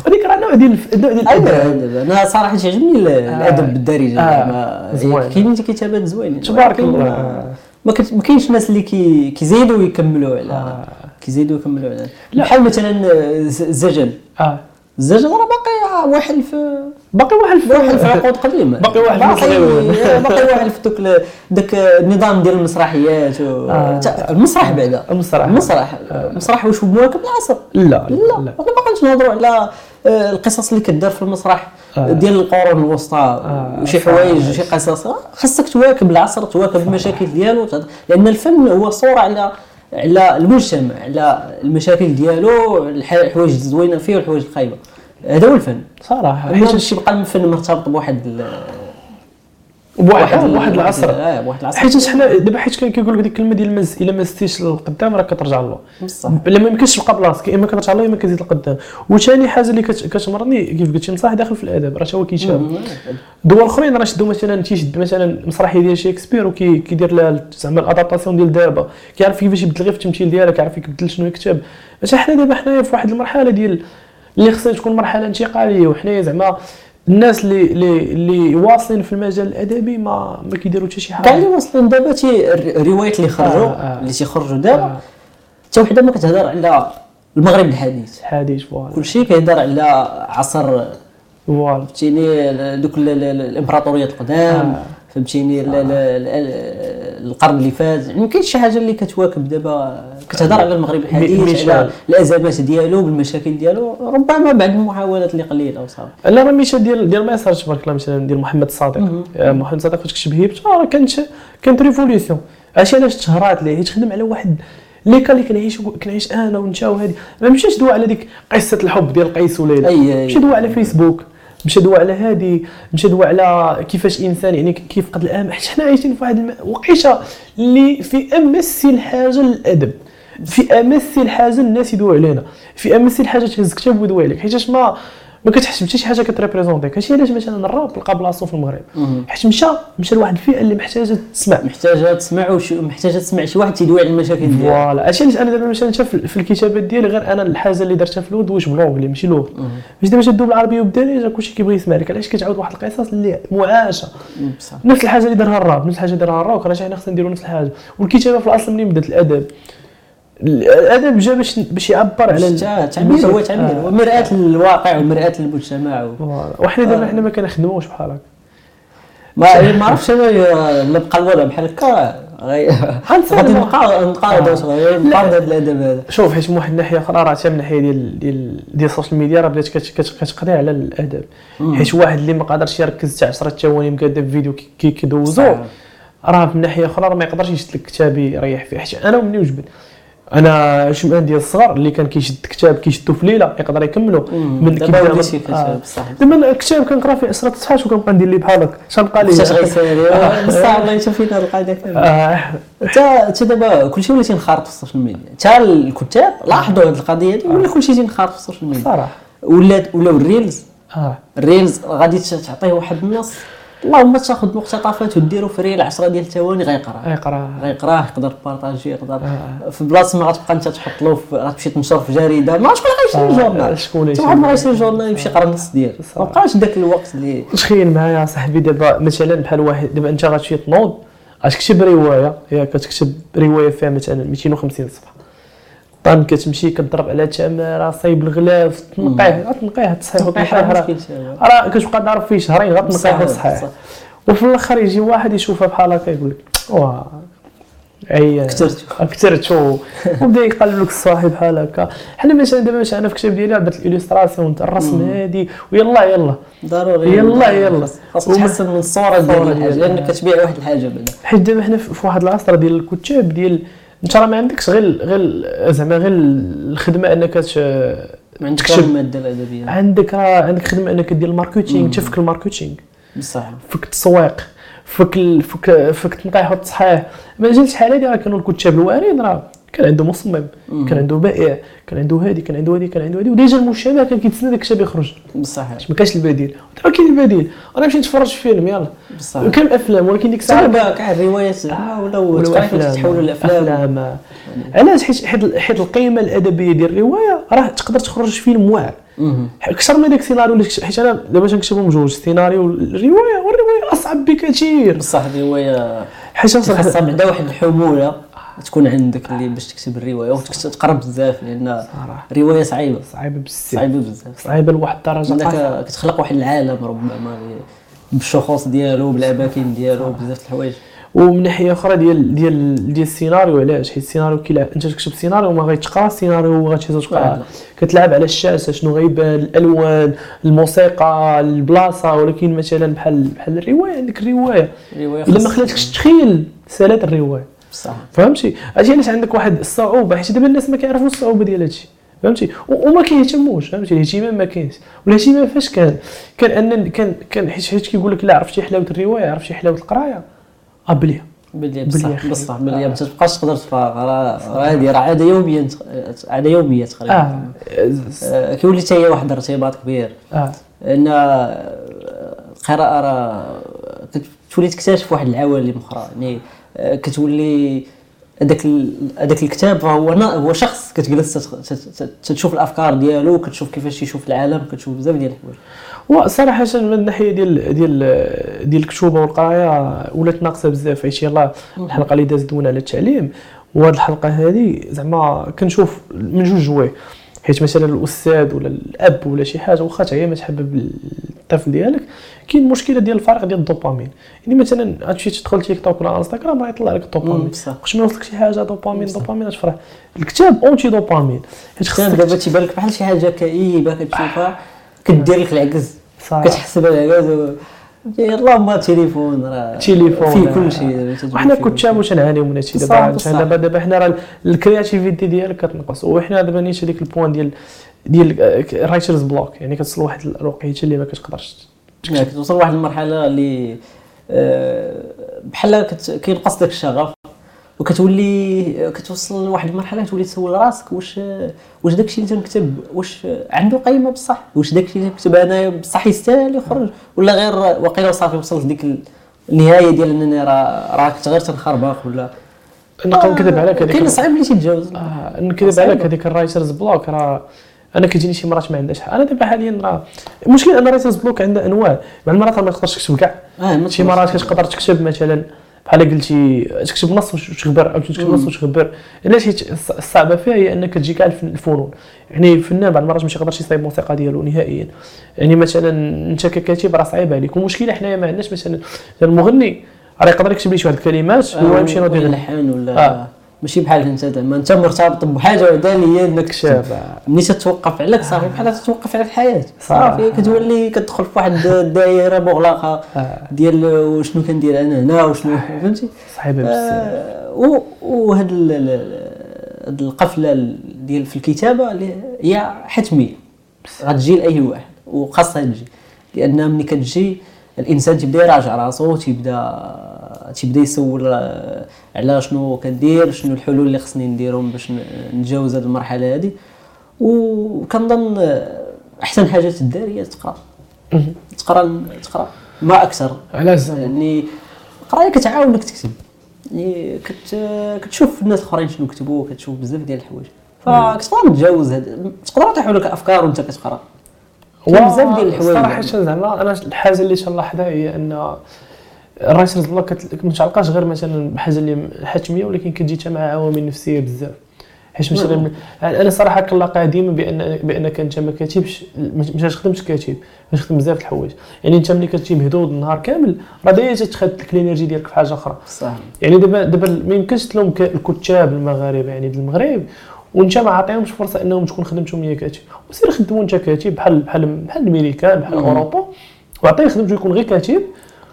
وديك راه نوع ديال نوع ديال ايوا الأدب. أنا صراحة تعجبني ال- الأدب بالدارجة. آه. زوين. كاينين كتابات زوينين تبارك ولكن الله. ما- كاينش ناس اللي كي كيزيدوا ويكملوا على آه. كيزيدوا ويكملوا على. بحال مثلا آه، الزجل آه الزجل راه باقي واحد في باقي واحد في واحد في عقود قديمه باقي واحد في باقي. باقي واحد في دوك داك النظام ديال المسرحيات و... آه. المسرح بعدا المسرح. المسرح المسرح واش مواكب العصر لا لا لا ما باقينش نهضروا على آه، القصص اللي كدار في المسرح آه. ديال القرون الوسطى آه، وشي صح. حوايج وشي قصص. آه، خاصك تواكب العصر تواكب المشاكل ديالو لأن الفن هو صورة على على المجتمع على المشاكل ديالو الح- الحوايج الزوينة فيه والحوايج الخايبة. هذا هو الفن. صراحة. حيت هادشي بقى الفن مرتبط بواحد بواحد ال- واحد العصر. بواحد العصر. حيت حنا دابا حيت كان كيقول لك ديك الكلمة ديال المز إلا ما زدتيش للقدام راه كترجع للور بصح. لا ما يمكنش تبقى بلاصتك يا إما كترجع للور يا إما كتزيد للقدام وثاني حاجة اللي كت- كتمرني كيف قلتي نصح داخل في الادب راه هو كيشاب دول آخرين راه شدوا مثلا تيشد مثلا مسرحية ديال شكسبير وكيدير لها زعما ال adaptation ديال دابا. كيعرف كيفاش يبدل غير في التمثيل ديالها كيعرف يبدل شنو يكتب. بس حنا دابا حنايا في واحد المرحلة ديال اللي خصها تكون مرحلة انتقالية وحنايا زعما الناس اللي اللي اللي واصلين في المجال الأدبي ما ما كيديروا حتى شي كاع حاجة اللي واصلين دابا تي الروايات اللي خرجوا آه، آه. اللي تيخرجوا دابا آه. حتى وحده ما كتهضر على المغرب الحديث حديث voilà كلشي كيهضر على عصر voilà فهمتيني دوك ال- ال- الامبراطوريات القدام آه. فهمتيني ال- القرن اللي فات ما كاينش شي حاجة اللي كتواكب دابا كتهضر على المغرب الحديث. على الأزمات ديالو بالمشاكل ديالو ربما بعد المحاولات اللي قليلة وصافي. لا راه ميشا ديال ديال ما يسهرش تبارك الله مثلا ديال محمد الصادق. آه، محمد الصادق فاش كتب هيبت راه كانت كانت révolution عرفتي علاش تشهرات ليه؟ حيت خدم على واحد اللي كان اللي كنعيش كنعيش أنا وأنت وهذه ما مشاش دوا على ديك قصة الحب ديال قيس وليلى. مشى دوا على فيسبوك مشى دوا على هادي مشى دوا على كيفاش إنسان يعني كيف قد الأمل. حيت حنا عايشين في واحد وقيته اللي في أمس الحاجة للادب في أمس الحاجة الناس يدووا علينا. في أمس الحاجة تهز كتاب ويدوي عليك. حيتاش ما ما كتحس بحتى شي حاجة كت représentيك هادشي علاش مثلا الراب لقى بلاصتو في المغرب. حيت مشى مشى لواحد الفئة اللي محتاجة تسمع. محتاجة تسمع وش محتاجة تسمع شي واحد تيدوي على المشاكل ديالو voilà. هادشي علاش أنا دابا مثلا في الكتابات ديالي غير أنا الحاجة اللي درتها في الود واش بلونجلي ماشي لغه باش دابا تدوب بالعربيه وبالدارجه كلشي كيبغي يسمع لك. علاش كتعاود واحد القصص اللي معاشة؟ نفس الحاجة اللي دارها الراب نفس الحاجة اللي دارها الروك راه حنا خصنا نديروا نفس الحاجة؟ والكتابة في الأصل منين بدأت الأدب؟ الأدب جا باش باش يعبر على تعبير هو تعبير آه. هو مرآة الواقع ومرآة المجتمع. وحنا دابا حنا ما كنخدموش بحال هكا ما ما عرفتش أنا الا بقى الوضع بحال هكا. غادي ينقارض آه. صغير ينقارض هذا الأدب هذا. شوف حيت من واحد الناحية أخرى راه حتى من الناحيه ديال ديال ديال ال social media راه بدات كت- كت- كتقضي على الأدب. حيت واحد اللي ما قادرش يركز حتى 10 ثواني مقاد في فيديو كي- كي كيدوزو. راه من ناحية أخرى راه ما يقدرش يشد لك كتاب يريح فيه. حيت أنا مني وجبت. أنا شمعان ديال الصغر اللي كان كيشد كتاب كيشدو في ليلة يقدر يكملو. من دابا من- شي كتاب آه. بصح دابا الكتاب كنقرا فيه 10 صفحات وكنبقى ندير ليه بحال هكا شنبقى لي؟ حتى غيسالي بصح والله حتى فينا القاعدة آه، حتى حتى دابا كلشي ولا تينخرط في ال social media. حتى الكتاب لاحظوا هذه القضية هذه ولا كلشي تينخرط في ال social media. صراحة. ولا ولاو ال reels ال reels غادي تعطيه واحد النص. اللهم تاخذ مقتطفات وديرو في reel 10 ديال الثواني غيقرا. يقرا غيقراه يقدر partager يقدر في بلاصة ما غتبقى انت تحط له غتمشي تنشر في جريدة. ما شكون اللي غيشري آه، الجورنال شكون حتى واحد ما غيشري الجورنال يمشي يقرا النص ديالو. ما. بقاش ذاك الوقت اللي تخيل معايا صاحبي دابا مثلا بحال واحد دابا انت غتمشي تنوض غتكتب رواية. يا كتكتب رواية فيها مثلا 250 صفحة. طن كتمشي كتضرب على تمارة صايب الغلاف تنقيه غتنقيه تصحيح وتنقيه راه. كتبقى ضارب فيه شهرين غتنقيه صحيح. وفي الآخر يجي واحد يشوفها بحال هكا يقول لك واه اي كثرت. كثرت وبدا يقلب لك الصاحب بحال هكا. حنا مثلا دابا مثلا أنا في الكتاب ديالي عبرت الإليستراسيون الرسم هادي ويلا يلا. ضروري. يلا، يلا. خاصك تحسن من الصورة ديال الحاجة لأنك. كتبيع واحد الحاجة بعدا. حيت دابا حنا في واحد العصر ديال الكتاب ديال انت راه ما عندكش غير غير زعما غير الخدمة انك. ما عندكش. الماده الأدبية عندك راه عندك خدمة انك دير ال marketing تفك ال marketing بصح فك التسويق فك. فك فك التنقيح والتصحيح ما جات شحال هادي راه كانوا الكتاب الوارد راه كان عنده مصمم كان عنده بائع كان عنده هادي كان عنده هادي كان عنده هادي. و déjà المجتمع كان كيتسنى داك الكتاب يخرج. بصح ما كانش البديل. دابا كاين البديل. أنا نمشي نتفرج في فيلم يلا. بصح كاين افلام ولكن ديك الساعة دابا كاع الروايات زعما ولاو تحولوا لافلام افلام علاش؟ حيت حيت حيت القيمة الأدبية ديال الرواية راه تقدر تخرج فيلم واعر. أكثر من داك السيناريو حيت أنا دابا تنكتبهم جوج السيناريو الرواية والرواية أصعب بكثير. بصح الرواية حيت خاصها بعدا واحد الحمولة. تكون عندك اللي باش تكتب الرواية وتقرا بزاف لأن. الرواية صعيبة. صعيبة بزاف. صعيبة بزاف. صعيبة لواحد الدرجة. إنك كتخلق واحد العالم ربما بالشخوص ديالو بالأماكن ديالو بزاف د الحوايج. ومن ناحية أخرى ديال ديال ديال السيناريو علاش؟ حيت السيناريو كيلعب أنت تكتب سيناريو ما غيتقرا السيناريو وتقرا فعلا. كتلعب على الشاشة شنو غيبان الألوان الموسيقى البلاصة ولكن مثلا بحال بحال الرواية عندك الرواية. الرواية إلا ما خلاتكش تخيل سالات الرواية. بصح فهمتي؟ هادشي علاش عندك واحد الصعوبة حيت دابا الناس ما كيعرفوش الصعوبة ديال هادشي. فهمتي؟ وما كيهتموش فهمتي؟ الاهتمام ما كاينش. والاهتمام فاش كان كان ان كان كان حيت حيت كيقول لك لا عرفتي حلاوة الرواية عرفتي حلاوة القراية؟ ابليها بلي. بلي بصح. بصح بلي ما تبقاش تقدر تفرغ. راه هذه راه عادة يوميا عادة يومية تقريبا. آه. آه، كيولي حتى هي واحد الارتباط كبير. آه. لأن القراءة راه كتولي تكتشف واحد العوالم أخرى. يعني آه، كتولي هذاك هذاك الكتاب فهو هو شخص كتجلس تشوف الأفكار ديالو كتشوف كيفاش يشوف العالم كتشوف بزاف ديال الحوايج. وصراحة من الناحية ديال ديال ديال الكتوبة والقراية ولات ناقصة بزاف حيت يلاه. الحلقة اللي دازت دونا على التعليم وهاد الحلقة هذه زعما كنشوف من جوج جوايه حيت مثلا الأستاذ ولا الأب ولا شي حاجة واخا هي ما تحبب الطفل ديالك كاين مشكلة ديال الفرق ديال الدوبامين. يعني مثلا غتمشي تدخل تيك توك ولا إنستغرام راه يطلع لك الدوبامين. واش ما وصلك شي حاجة؟ dopamine dopamine تفرح الكتاب anti-dopamine. حيت خصك دابا تيبان لك بحال شي حاجة كئيبة كتشوفها كدير لك العكز صراحة. كتحسب العكز و... اللهم التليفون راه تليفون. فيه كل شيء وحنا كتاب واش نعانيو من هادشي دابا. دابا دابا حنا راه ال creativity ديالك كتنقص. وحنا دابا نيت هذيك ال point ديال ديال writer's block يعني كتصل واحد الوقيته اللي ما كتقدرش كتوصل لواحد المرحلة اللي آه، بحال كينقص داك الشغف. وكتولي كتوصل لواحد المرحلة كتولي تسول راسك واش واش داكشي اللي تنكتب واش عنده قيمة بصح واش داكشي اللي كتب أنا بصح يستاهل يخرج ولا غير واقيلا وصافي وصلت ديك النهاية ديال إنني راه راه كنت غير تنخربق ولا؟ نكذب عليك كاين هذيك صعيب اللي تيتجاوز آه، نكذب. عليك هذيك ال writer's block راه أنا كتجيني شي مرات ما عندهاش حق أنا دابا حاليا راه المشكل أن ال writer's block عندها أنواع. مع المرات ما تقدرش تكتب كاع. آه ما شي مرات كتقدر تكتب مثلا بحال قلتي تكتب نص واش تخبر أو تكتب نص واش تخبر. علاش حيت الص- الصعبة فيها هي إنك تجي كاع الفن- الفنون. يعني الفنان بعض المرات ماشي يقدرش يصايب الموسيقى ديالو نهائيا. يعني مثلا أنت ككاتب راه صعيب عليك. والمشكلة حنايا ما عندناش مثلا المغني راه يقدر يكتب لي شي واحد الكلمات هو يمشي ينوض ولا آه. ماشي بحال انت زعما انت مرتبط بحاجة وحده اللي هي انك. تكتب ملي تتوقف عليك صافي بحال تتوقف على الحياة. صافي كتولي كتدخل في واحد الدائره مغلقة آه. ديال وشنو كندير أنا هنا وشنو فهمتي؟ صعيبه بزاف آه، وهاد ال- ال- هاد القفلة ال- ديال في الكتابة اللي هي حتمية. غتجي لأي واحد وخاصها تجي. لأن ملي كتجي الإنسان تيبدا يراجع راسو تيبدا تيبدا يسول آه، على شنو كدير شنو الحلول اللي خصني نديرهم باش نتجاوز هاد المرحلة هادي. وكنظن آه، أحسن حاجة تدار هي تقرأ. تقرأ تقرأ. ما أكثر. على يعني القرايه كتعاونك تكتب. يعني كت كتشوف الناس الأخرين شنو كتبوا كتشوف بزاف ديال الحوايج. فكتقدر تتجاوز هاد تقدر تحول لك أفكار وأنت كتقرأ. بزاف ديال الحوايج. صراحة زعما أنا الحاجة اللي تنلاحظها هي أن الرئيس رضي الله تعلقاش غير مثلا بحاجة اللي حتميه ولكن كتجي حتى مع عوامل نفسية بزاف. حيت مثلا أنا صراحة كنلاقيها ديما بان بانك انت ما كاتبش ما تخدمش كاتب. باش تخدم بزاف د الحوايج. يعني انت ملي كتجي مهدود النهار كامل راه دايما تخد لك ال energy ديالك في حاجة أخرى. صح. يعني دابا دابا ما يمكنش تلوم الكتاب المغاربة يعني ديال المغرب. وانت ما عطيهمش فرصة أنهم تكون خدمتهم هي كاتب. وسير خدموا انت كاتب بحال بحال بحال الامريكان بحال أوروبا. وعطيه خدمته يكون غير كاتب.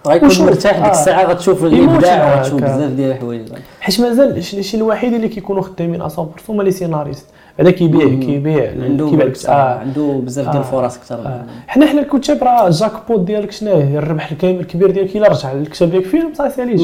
غيكون. مرتاح ديك آه. الساعة غتشوف يموت الإبداع. وغتشوف بزاف ديال الحوايج حيت مازال شي شي الوحيدين اللي كيكونوا خدامين 100% هما les scénaristes هذا كيبيع كيبيع عنده كيبيع آه. عنده بزاف ديال آه. الفرص أكثر آه. حنا حنا الكتاب راه jackpot ديالك شنو هي الربح الكامل الكبير ديالك إلا رجع الكتاب ديالك فيلم صافي عليش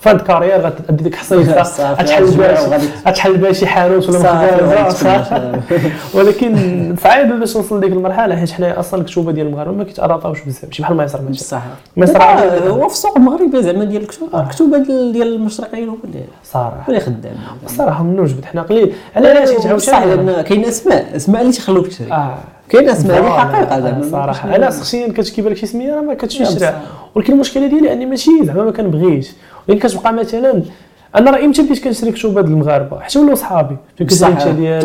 fin carrière غتدي ديك حصيصه غتجمع بها غتحل بها شي حانوت ولا. ولكن صعيبه باش نوصل لديك المرحلة حيت حنا أصلا الكتوبة ديال المغاربة ما كيتعرفوش بزاف ماشي بحال مصر مثلا بصح مصر هو في السوق المغربي زعما ديال الكتب الكتوبة ديال المشرقيين هما اللي صراحة. اللي خدام الصراحه من وجبت حنا قليل. علاش حيت صح عاوتاني؟ لأن كاين اسماء أسماء اللي تيخلوك تشري. آه. كاين اسماء هذه. حقيقه زعما صراحة أنا شخصيا كتكيب لك شي سمية؟ راه ما تشريها بصح. ولكن المشكلة ديالي أني ماشي زعما ما كنبغيش. ولكن كتبقى مثلا أنا راه إمتى بديت كنشري كتب هاد المغاربة؟ حتى ولاو صحابي كتشري انت حتى ديال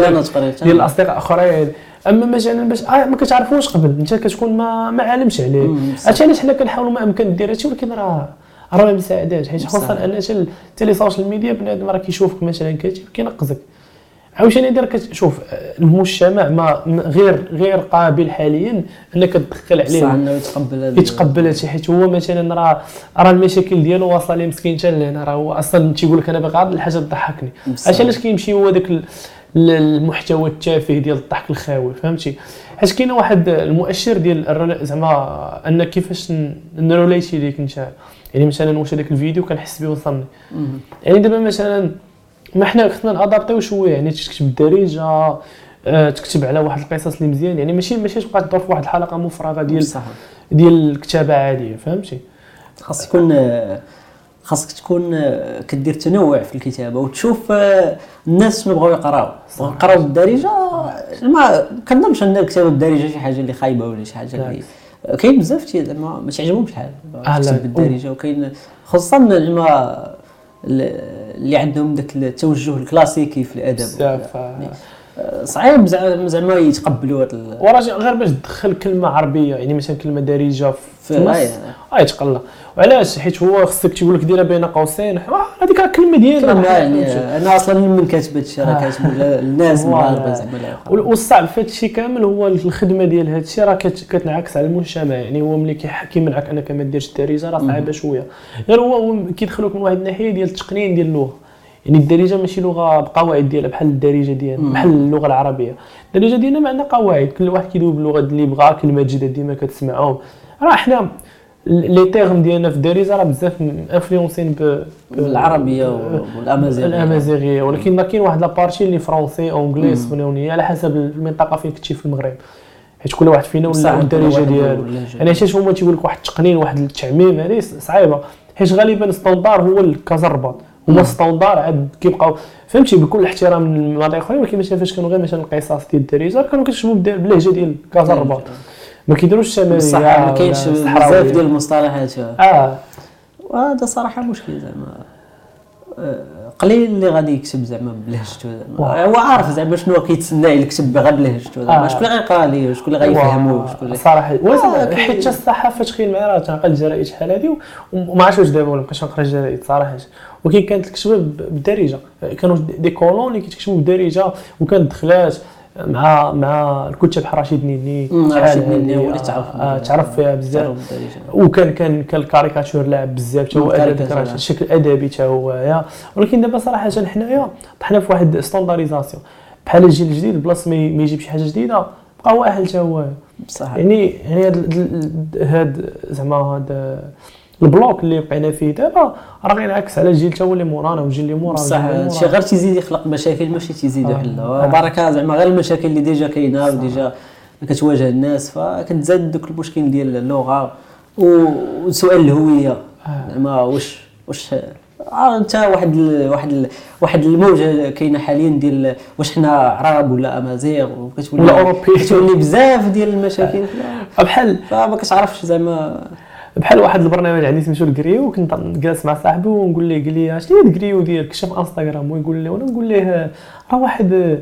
ديال الأصدقاء أخرين. أما مثلا باش آه ما كتعرفوش قبل أنت كتكون ما ما عالمش عليه. عرفتي علاش حنا كنحاولوا ما أمكن دير هادشي؟ ولكن راه راه ما مساعداش حيت. خصوصا أن حتى حتى les social media بنادم راه كيشوفك مثلا كاتب كينقزك. عاوتاني دير كتشوف المجتمع ما غير غير قابل حاليا إنك تدخل عليه. إنه يتقبل يتقبل هادشي حيت هو مثلا راه راه المشاكل ديالو واصله ليه مسكين حتى لهنا. راه هو أصلا تيقول لك أنا باغي غير الحاجة تضحكني. علاش علاش كيمشي هو داك ال- ال- المحتوى التافه ديال الضحك الخاوي فهمتي؟ حيت كاين واحد المؤشر ديال زعما أن كيفاش نروليتي ليك انت يعني مثلا واش هذاك الفيديو كنحس به وصلني. يعني دابا مثلا ما حنا خصنا نادابتيو شوية يعني تكتب بالدارجه آه، تكتب على واحد القصص اللي مزيان يعني ماشي ماشي تبقى تدور في واحد الحلقة مفرغة ديال ديال الكتابة عادية فهمتي؟ خاص يكون خاصك تكون كدير تنوع في الكتابة وتشوف آه، الناس شنو بغاو يقراو. يقراو بالدارجه ما كنظنش أن الكتابة بالدارجه شي حاجة اللي خايبة ولا شي حاجة اللي كاين بزاف زعما ما تعجبهمش الحال. آه، بالدارجه وكاين خصوصا زعما اللي عندهم داك التوجه الكلاسيكي في الأدب. بزاف صعيب زعما يتقبلوا ال- وراه غير باش تدخل كلمة عربية يعني مثلا كلمة دارجة في النص آية. آه يتقلى. وعلاش؟ حيت هو خصك تقول لك ديرها بين قوسين. آه، هذيك راه كلمة ديالنا. يعني. أنا أصلا من كاتب هادشي راه كاتب الناس. المغاربه زعما والصعب في هادشي كامل هو الخدمة ديال هادشي راه كت- كتنعكس على المجتمع. يعني هو ملي كيح- كيمنعك أنك ما ديرش الدارجة راه صعيبه شوية. غير هو كيدخلوك من واحد الناحية ديال التقنين ديال اللغة يعني الدارجة ماشي لغة بقواعد ديالها بحال الدارجة ديالنا بحال اللغة العربية. الدارجة ديالنا ما عندنا قواعد كل واحد كيدوي باللغة اللي بغا كلمات جداد ديما كتسمعهم. راه حنا لي تيرم ديالنا في الدارجة راه بزاف influencé ين بالعربيه والأمازيغية. الامازيغيه ولكن راه كاين واحد la partie اللي français anglais espagnol على حسب المنطقة فين كنتي في المغرب. حيت كل واحد فينا ولا الدارجة ديالو. يعني علاش هما تيقول لك واحد التقنين واحد التعميم هذه صعيبة. حيت غالبا ال standard هو الكازا الرباط هما standard عاد كيبقاو فهمتي؟ بكل احترام للمناطق الاخرين ولكن مثلا فاش كانوا غير مثلا القصص ديال الدارجه كانوا بالد- باللهجه ديال كازا الرباط. ما كيديروش الشماليه بصح ما كاينش. بزاف ديال المصطلحات. آه. وهذا صراحة مشكل زعما. آه، قليل اللي غادي يكتب زعما بلهجته زعما. هو عارف زعما شنو كيتسنى يكتب غير بلهجته زعما آه. شكون اللي غيقرا ليه شكون اللي غيفهمو شكون اللي صراحة. آه، حيت الصحافة تخيل معايا راه تنقرا الجرائد شحال هادي وما عرفتش واش دابا ولا مابقيتش نقرا الجرائد صراحة. ولكن كانت الكتابه بالدارجه كانوا دي كولون اللي كيتكتبوا بالدارجه وكانت دخلات. مع مع الكتاب بحال رشيد نيني رشيد نيني هو اللي آه، تعرف آه، تعرف فيها بزاف. وكان كان كان الكاريكاتور لاعب بزاف حتى هو ادبي الشكل الادبي حتى هو يا. ولكن دابا صراحة حنايا طحنا في واحد standardisation بحال الجيل الجديد بلاص ما يجيب شي حاجة جديدة بقى واحد حتى هو. بصح. يعني يعني هاد زعما هاد ال block اللي بقينا فيه دابا راه غينعكس على الجيل تا هو اللي مورانا والجيل اللي مورا بصح هادشي مورانا. غير تيزيد يخلق مشاكل ماشي تيزيد آه. يحلها آه. بركه زعما غير المشاكل اللي déjà كاينة و déjà كتواجه الناس فكتزاد دوك المشكل ديال اللغة وسؤال الهوية آه. زعما واش واش آه انت واحد ال واحد ال واحد الموجة كاينة حاليا ديال واش حنا عرب ولا أمازيغ وكتولي ولا أوروبي. كتولي بزاف ديال المشاكل بحال فما كتعرفش زعما بحال واحد البرنامج عندي سميتو الكريو وكنت جالس مع صاحبي ونقول ليه قال لي شنو هي الكريو ديالك؟ شاف انستغرام. ويقول لي وأنا نقول ليه راه واحد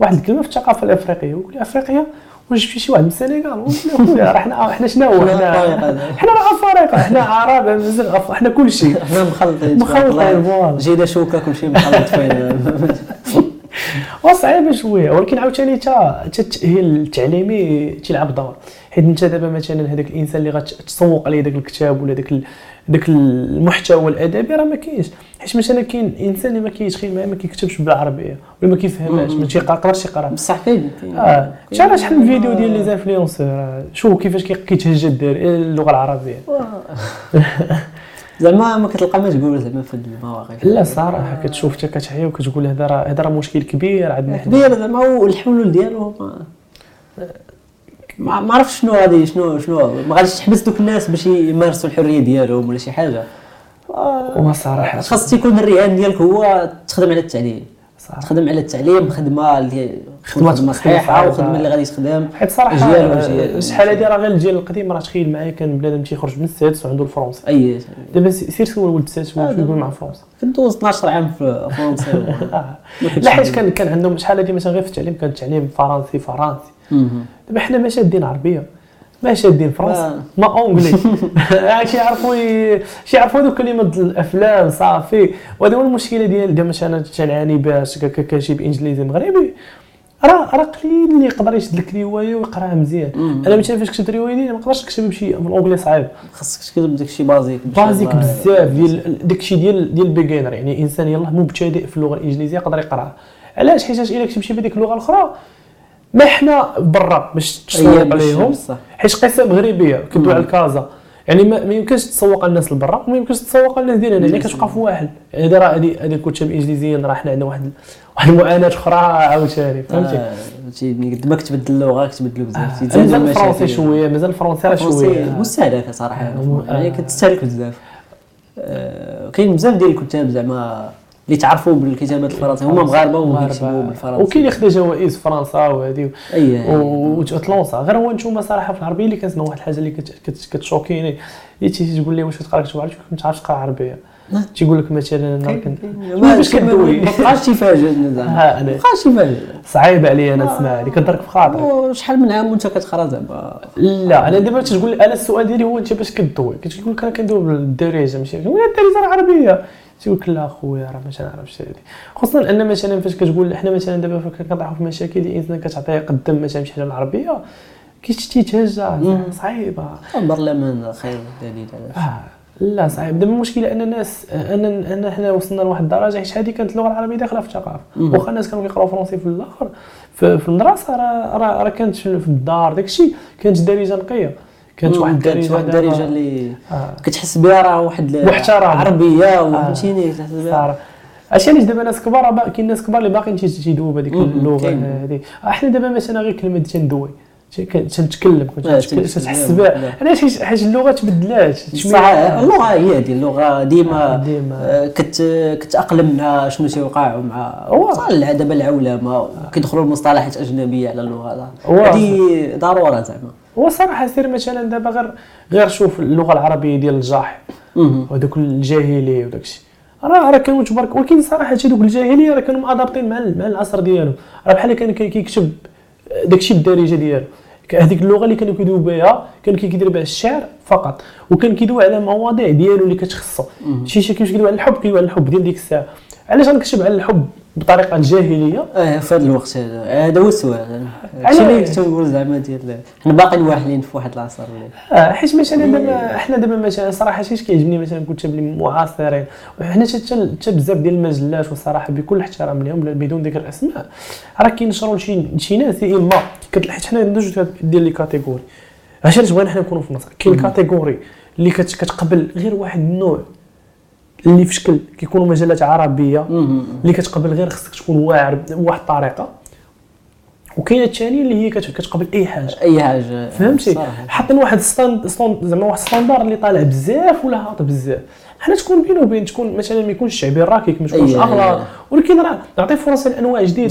واحد الكلمة في الثقافة الأفريقية. يقول لي افريقيا واش جبتي شي واحد من السنغال ونقول له خويا راه حنا حنا شنو هو؟ حنا حنا راه أفارقة حنا عرب حنا كل شيء حنا مخلطين مخلطين،. فوالا. جينا شوكة كلشي مخلط فين وصعيبه شوية ولكن عاوتاني تا تا التاهيل التعليمي تيلعب دور. حيت انت دابا مثلا هذاك الإنسان اللي غتسوق عليه داك الكتاب ولا داك داك المحتوى الادبي راه ما كاينش. حيت مثلا كاين إنسان اللي ما كيتخيل ما كيكتبش بالعربية ولا ما كيفهمهاش ما تيقدرش يقرأ. بصح كاين آه شحال شحال من فيديو ديال les influenceurs شوف كيفاش كي- كيتهجى الدار اللغة العربية. زعما ما كتلقى ما تقول زعما في هاد المواقف لا صراحة كتشوف حتى كتحيا وكتقول هذا راه هذا راه مشكل كبير عندنا كبير زعما والحلول ديالو ما ما عرفتش شنو غادي شنو شنو ما غاديش تحبس دوك الناس باش يمارسوا الحرية ديالهم ولا شي حاجة. وصراحه خاص تيكون الرهان ديالك هو تخدم على التعليم. تخدم على التعليم خدمة اللي خدمة صحيحه. وخدمه اللي غادي تخدم حيت صراحة آه،. شحال هادي راه غير الجيل القديم راه تخيل معايا كان بنادم تيخرج من السادس وعنده ال français أي دابا سير سول ولد السادس آه، واش يقول مع فرنسا كندوز 12 عام في فرنسا آه. لا حيت. كان كان عندهم شحال هادي مثلا غير في التعليم كان التعليم فرنسي فرنسي. دابا حنا ما شادين عربية ما شادين فرنسا آه. ما anglais شي يعرفوا شي يعرفوا هذوك كلمات الأفلام صافي. وهذا هو المشكلة ديال دابا مثلا أنا تنعاني باش ك- ك- كنجيب انجليزي مغربي. راه راه قليل اللي يقدر يشد لك روايه ويقرأها مزيان. أنا مثلا فاش كتبت روايه ديالي ما نقدرش نكتب بشي بالانجلي صعيب. خاصك تكتب داكشي بازيك بازيك بزاف ديال داكشي ديال ديال بيجينر يعني إنسان يلاه مبتدئ في اللغة الإنجليزية يقدر يقرأها. علاش؟ حيت إلا كتمشي بهذيك اللغة الأخرى ما حنا برا باش تسوق عليهم. حيت قصه مغربيه كدوي مم. على الكازا يعني ما, يمكنش تسوق الناس لبرا وما يمكنش تسوق الناس ديالنا يعني كتبقى في واحد يعني هذه راه هذه هذه الكتب الانجليزيه راه حنا عندنا واحد واحد المعاناة أخرى عاوتاني فهمتي آه، فهمتي قد ما كتبدل اللغة كتبدلوا بزاف آه، مازال. الفرنسي شوية مازال الفرنسي راه شوية مستهلكة صراحة يعني. كتستهلك بزاف آه، كاين بزاف ديال الكتاب زعما اللي تعرفوا بالكتابه الفرنسية. هما مغاربة وهما كيكتبوا. بالفرنسي وكاين اللي خدا جوائز فرنسا وهذه أي. وتلونسا غير هو نتوما صراحة في العربيه اللي كتسمع واحد الحاجة اللي كت- كت- كتشوكيني. هي تيجي تقول لي واش تقرا كتب عربي ما تعرفش تقرا عربية. تيقول لك مثلا أنا كنت باش كدوي ما بقاش تيفاجئنا زعما. ما بقاش تيفاجئ صعيب عليا أنا نسمع هذه كضرك في خاطري وشحال من عام وأنت كتقرا زعما؟ لا أنا دابا تقول لي أنا السؤال ديالي هو أنت باش كدوي. كتقول لك أنا كندوي بالدارجة ماشي؟ ولا الدارجة راه عربية. تيقول لك لا خويا راه ما تنعرفش هذه خصوصا أن مثلا فاش كتقول إحنا مثلا دابا كنطيحوا في مشاكل الإنسان كتعطيه قدام مثلا شي حاجة بالعربيه كيتهجى صعيبة. البرلمان خير دليل على آه لا صعيب. دابا المشكلة أن الناس أن أن حنا وصلنا لواحد الدرجة حيت هذه كانت اللغة العربية داخلة في الثقافة. واخا الناس كانوا كيقراو français في الآخر في, المدرسة راه راه كانت في الدار داك الشيء كانت دارجة نقية. كانت واحد كانت واحد الدارجه اللي آه. كتحس بها راه واحد ال- محترم. عربية وفهمتيني كتحس بها. اش علاش دابا ناس كبار با- كاين ناس كبار اللي باقيين تي- تيدويو بهذيك مم، اللغة. هذه. أحنا دابا مثلا غير كلمة تندوي تنتكلم آه، تحس. بها. علاش حيت اللغة تبدلات اللغة هي هذه اللغة. ديما ديما. آه، كت كتاقلم مع شنو تيوقع مع دابا العولمة. كيدخلوا المصطلحات اجنبيه على اللغة. هذه ضرورة زعما. هو صراحة سير مثلا دابا غير غير شوف اللغة العربية ديال الجاح. وهذوك الجاهليه وداك الشيء راه راه كانوا تبارك ولكن صراحة دوك الجاهليه راه كانوا مأدابطين مع مع العصر ديالهم راه بحال كان كي- كيكتب داك الشيء بالدارجة ديالو. هذيك اللغة اللي كانوا كيدويو بها كان كيدير بها الشعر فقط. وكان كيدوي على مواضيع ديالو اللي كتخصو. شي شي كيدوي على الحب كيدوي على الحب ديال ديك الساعة. علاش غنكتب على الحب؟ بطريقة الجاهليه آه في هذا الوقت هذا هذا هو السؤال. على- هادشي اللي كنت نقول زعما ديال حنا باقيين واحدين في واحد العصر. آه حيت مثلا دابا حنا دابا مثلا صراحة شي كيعجبني مثلا كتاب اللي معاصرين وحنا حتى بزاف ديال المجلات والصراحه بكل احترام لهم بدون ذكر الأسماء راه كينشروا شي ناس يا اما كت- حيت حنا عندنا جوج ديال les catégories. علاش علاش بغينا حنا نكونوا في النص كاين catégorie اللي كت- كتقبل غير واحد النوع اللي في شكل كيكونوا مجلات عربية. اللي كتقبل غير خصك تكون واعر بواحد الطريقة. وكاينة الثانية اللي هي كت- كتقبل أي حاجة. أي حاجة. فهمتي. حاطين واحد stand زعما واحد standard اللي طالع بزاف ولا هابط بزاف. حنا تكون بين وبين تكون مثلا ما يكونش الشعبي الراكيك ما تكونش أغلى. ولكن راه نعطي فرص لأنواع جديدة.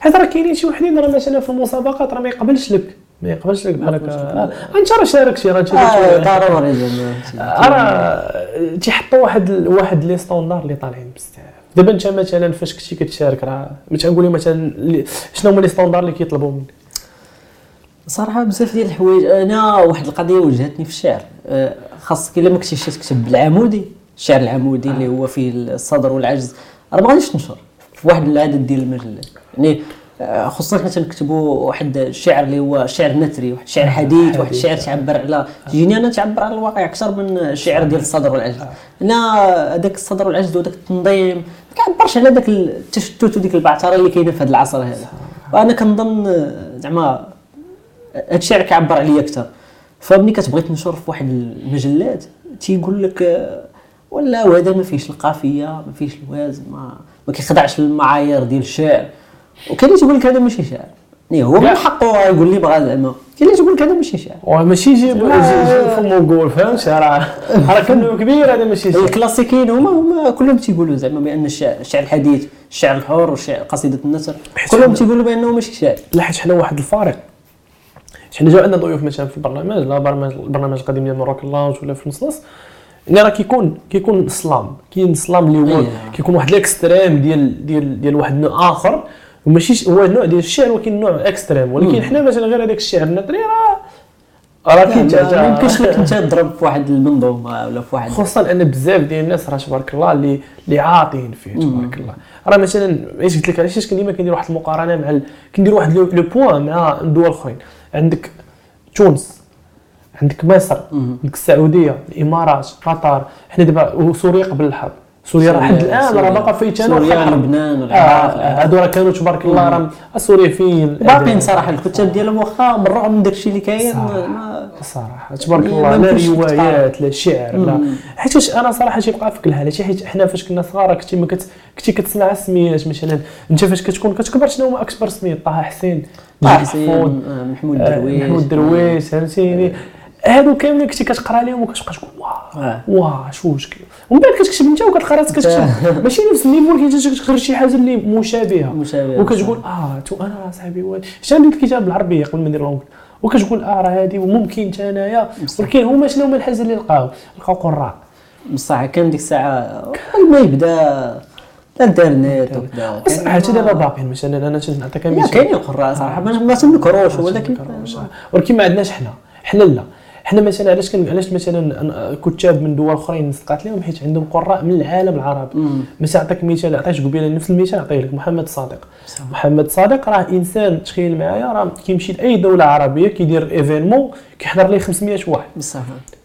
حيت راه كاينين شي وحدين راه مثلا في المسابقات راه ما يقبلش لك. ما يقبلش لك بحال هكا. انت راه شارك شي راه ضروري راه تيحطوا واحد واحد les standards اللي طالعين بزاف. دابا انت مثلا فاش كنتي كتشارك راه ما تنقول مثلا شنو هما les standards اللي كيطلبوا منك؟ صراحة بزاف ديال الحوايج. أنا واحد القضية وجهتني في الشعر. آه، خاصك إلا ما كنتيش تكتب بالعمودي الشعر العمودي اللي هو فيه الصدر والعجز راه ما غاديش تنشر. في واحد العدد ديال المجلات. يعني خصوصا حنا تنكتبوا واحد الشعر اللي هو شعر نثري واحد الشعر حديث واحد. الشعر تعبر على تجيني أنا تعبر على الواقع أكثر من الشعر ديال الصدر والعجز أنا هذاك الصدر والعجز وذاك التنظيم ما كيعبرش على ذاك التشتت وديك البعثرة اللي كاينة في هذا العصر هذا. وأنا كنظن آه، زعما هاد الشعر كيعبر عليا أكثر. فملي كتبغي تنشر في واحد المجلات تيقول لك آه، ولا وهذا ما فيهش القافية ما فيهش الوزن ما ما كيخضعش للمعايير ديال الشعر. وكاين اللي تيقول لك هذا ماشي شعر. يعني هو من. حقه يقول لي بغا زعما. كاين اللي تيقول لك هذا ماشي شعر. وماشي يجيب يجي فمو قول فهمت؟ راه راه كانه كبير هذا ماشي شي الكلاسيكيين هما هما كلهم تيقولوا زعما بأن الشعر الشعر الحديث الشعر الحر والشعر قصيدة النثر كلهم تيقولوا بأنه ماشي شعر. لا حيت حنا واحد الفارق. حنا جاو عندنا ضيوف مثلا في البرنامج لا برنامج البرنامج القديم ديال Maroc Lunch ولا في نص يعني راه كيكون كيكون سلام. كاين سلام اللي هو أيه. كيكون واحد ال extrême ديال ديال ديال واحد النوع آخر. وماشي هو النوع ديال الشعر ولكن نوع extrême ولكن حنا مثلا غير هذاك الشعر النثري راه راه كاين ما يمكنش لك انت تضرب في واحد المنظومة ولا في واحد خصوصا أن بزاف ديال الناس راه تبارك الله اللي اللي عاطين فيه تبارك الله. راه مثلا علاش قلت لك علاش كندير ديما كندير واحد المقارنة مع ال... كندير واحد le le point مع دول أخرين. عندك تونس عندك مصر عندك السعودية الإمارات قطر. حنا دابا وسوريا قبل الحرب. سوريا راه حد الان راه سوريا. باقا فايتانا سوريا. لبنان آه، والعراق آه، هادو راه كانوا تبارك الله راه سوريا فين باقيين صراحة الكتاب ديالهم واخا من داكشي اللي كاين ما صراحة تبارك الله ما لا روايات لا شعر لا. حيت واش أنا صراحة تيبقى فيك الحاله شي حيت حنا فاش كنا صغار كنتي ما كت... كنتي كتسمع السميات مثلا. أنت فاش كتكون كتكبر شنو هما أكبر سميات؟ طه حسين آه، محمود آه، درويش. محمود درويش فهمتيني؟ هادو كاملين كنتي كتقرا لهم وكتبقى تقول واه آه. واه شو ومن بعد كتكتب انت وكتقرا راسك كتكتب. ماشي نفس ال niveau ولكن كتقرا شي حاجة اللي مشابهة. مشابهة، وكتقول آه tout أنا صاحبي واد شنو عندي الكتاب بالعربيه قبل ما ندير لهم وكتقول آه راه هادي وممكن حتى أنايا. ولكن هما شنو هما الحاجة اللي لقاو؟ لقاو قراء. بصح كان ديك الساعة قبل ما يبدأ الإنترنت وكذا. كان حتى دابا باقيين مثلا أنا تنعطيك مثال كاينين قراء صراحة ما تنكروش. ولكن ولكن ما عندناش حنا. حنا لا. حنا مثلا علاش كان علاش مثلا كتاب من دول أخرين نسقات لهم؟ حيت عندهم قراء من العالم العربي. مثلا نعطيك مثال عطيتش قبيلة نفس المثال نعطيه لك محمد صادق. محمد صادق راه إنسان تخيل معايا راه كيمشي لأي دولة عربية كيدير événement كيحضر ليه 500 واحد. بصح.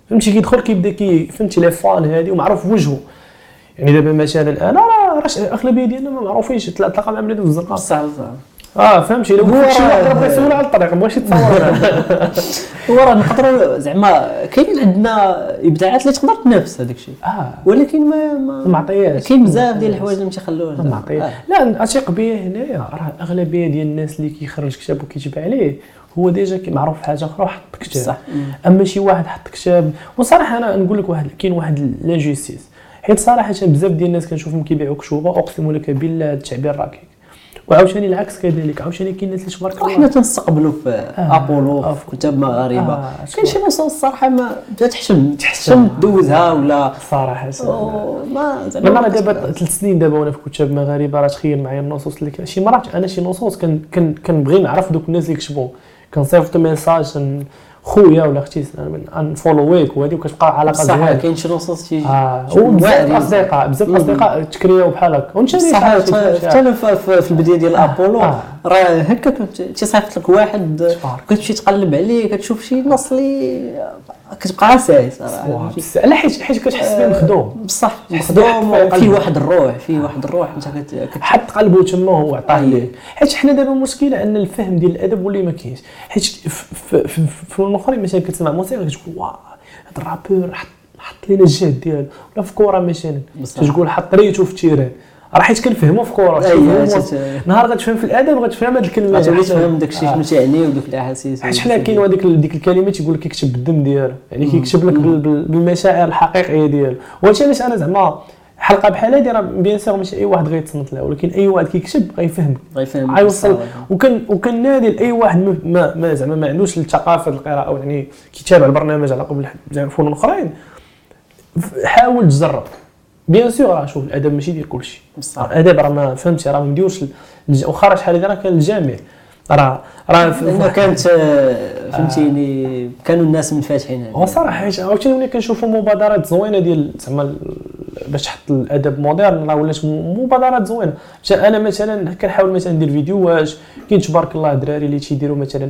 فهمتي كيدخل كيبدا كي فهمتي les fans هادي ومعروف وجهه. يعني دابا مثلا أنا راه الاغلبيه ديالنا ما معروفينش تلا- تلاقى مع في الزنقه بصح بصح آه فهمتي لو هو كنت شي واحد بغى يسول على الطريق ما بغاش يتصور. هو راه نقدروا زعما كاين عندنا إبداعات اللي تقدر تنافس هذاك الشيء. آه. ولكن ما ما ما عطياش كاين بزاف ديال الحوايج اللي ما عطيه آه. لا اثق بيا هنايا راه الاغلبيه ديال الناس اللي كيخرج كتاب وكيتبع عليه هو déjà معروف حاجة أخرى وحط كتاب صح. أما شي واحد حط كتاب وصراحة أنا نقول لك واحد كاين واحد l'injustice حيت صراحة بزاف ديال الناس كنشوفهم كيبيعوا كتوبه أقسم لك بالله التعبير راكيك وعاوتاني العكس كذلك عاوتاني كاين الناس اللي تبارك الله. وحنا تنستقبلوا في آه. أبولو آه. في كتاب مغاربة. آه، كاين شي نصوص الصراحة ما تحشم تحشم تدوزها ولا صراحة ما زعما دابا ثلاث سنين دابا وأنا في كتاب مغاربة راه تخيل معايا النصوص اللي كان شي مرات أنا شي نصوص كن كن كنبغي نعرف دوك الناس اللي كتبوا كنصيفط message خويا ولا أختي ان follow يك وهذه وكتبقى علاقة زوينة كاين شي نصوص شي آه شي وبزاف واعرين. أصدقاء بزاف مم. أصدقاء تكرياو بحال هكا شي- شي- حتى أنا في- البداية ديال ابولو آه. راه هكا كنت تيصيفط لك واحد. كتمشي تقلب عليه كتشوف شي نص اللي كتبقى ساي صراحة لا حيت حيت كتحس بيه مخدوم بصح مخدوم قلب. واحد الروح فيه واحد الروح انت كت- حط قلبه تما هو عطاه أيه. ليه حيت حنا دابا المشكلة أن الفهم ديال الأدب ولي ما كاينش. حيت في في- في في الاخرين مثلا كتسمع موسيقى كتقول واه هذا ال rappeur حط حط لينا الجهد ديالو. ولا في كورة مثلا. تقول حط ريتو في ال terrain راه حيت كنفهموا في موس- نهار غتفهم في الأدب غتفهم هذه الكلمة غتولي تفهم داك الشيء آه. شنو تيعني ودوك الأحاسيس. حيت حنا كاين هذيك ديك الكلمة تيقول لك كيكتب بالدم ديالو يعني كيكتب لك بال- بال- بالمشاعر الحقيقية ديالو. وهادشي علاش أنا زعما حلقة بحال هذه راه bien sûr ماشي أي واحد غيتصنت لها ولكن أي واحد كيكتب غيفهمك غيفهم. غيوصل. وكان وكنادي لاي واحد ما- ما, ما زعما ما عندوش الثقافة القراءة يعني كيتابع البرنامج على قبل زعما فنون أخرين حاول تجرب. bien sûr راه شوف الأدب ماشي ديال كلشي. الأدب راه ما فهمتي راه ما الج- واخا راه شحال هذه راه كان الجامع. راه راه كانت آه، فهمتيني كانوا الناس منفتحين عليه. هو صراحة حيت عاوتاني ملي كنشوفوا مبادرات زوينة ديال زعما باش تحط الأدب moderne راه ولات مبادرات زوينة. أنا مثلا كنحاول مثلا ندير فيديوهات كاين تبارك الله الدراري اللي تيديروا مثلا.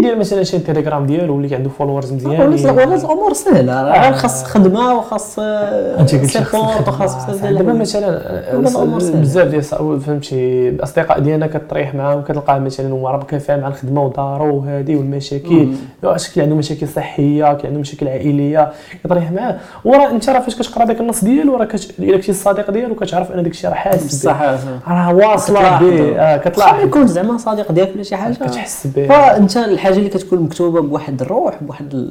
كيدير مثلا شي تيليجرام ديالو واللي عنده followers ولات مزيانين ولات الأمور سهلة راه آه. خاص خدمة وخاص آه، أنت خاص circuit وخاص دابا. مثلا ولا. بزاف ديال فهمتي الأصدقاء ديالنا كطريح معاهم كتلقاه مثلا هو راه كيفهم على الخدمة ودارو وهذه والمشاكل. واش كاين عنده مشاكل صحية كاين عنده مشاكل عائلية كطريح معاه وراه أنت راه فاش كتقرا داك النص ديالو راه. إلا كنتي الصديق ديالو كتعرف أن داك الشيء راه حاسس بصح آه. راه واصلة كتلاحظ. به آه يكون زعما صديق ديالك ولا شي حاجة كتحس به فأنت الحاجة اللي كتكون مكتوبة بواحد الروح بواحد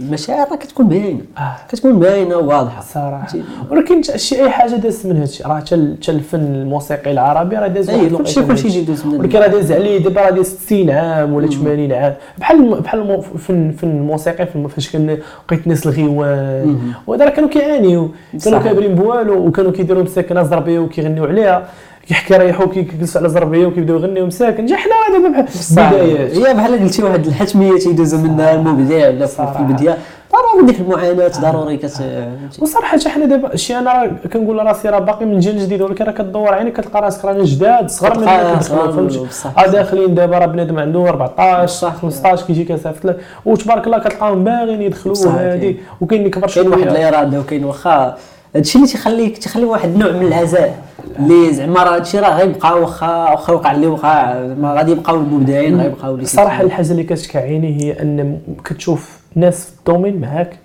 المشاعر راه كتكون باينة. آه. كتكون باينة وواضحه صراحة؟ ولكن شي أي حاجة دازت من هادشي. راه حتى ال- حتى الفن الموسيقي العربي راه داز واحد كلشي من كلشي هادشي. يدوز من ولكن راه داز عليه. دابا راه داز 60 عام ولا 80 عام. بحال بحال المو- فن فن الموسيقي فاش كان لقيت الناس الغيوان. وهذا راه كانوا كيعانيو. كانوا. كابرين بوالو وكانوا كيديروا مساكنة زربيه وكيغنيو عليها. كيحكي رايحو كيجلسوا على زربيه وكيبداو يغنيو مساكن جا حنا دابا بحال. بدايات هي بحال قلتي واحد الحتمية تيدوز منها المبدع ولا في. البداية ضروري ديك المعاناه ضروري كت فهمتي؟ وصراحة حتى حنا دابا شي أنا راه كنقول راسي راه باقي من جيل جديد ولكن راه كدور عينك كتلقى راسك رانا جداد صغار من كدخلوا فهمتي منهم، بصح. آه داخلين دابا راه بنادم عنده 14 بصح. 15 كيجي كيصيفط لك وتبارك الله كتلقاهم باغيين يدخلوا هادي كاين. وكاين اللي كبر كاين واحد شوية الاراده وكاين واخا هادشي اللي تيخليك تيخلي واحد النوع من العزاء اللي زعما راه هادشي راه غيبقى واخا واخا وقع اللي وقع غادي يبقاو المبدعين غيبقاو الصراحه. الحاجة اللي كتشكى عيني هي أن كتشوف ناس في الدومين معاك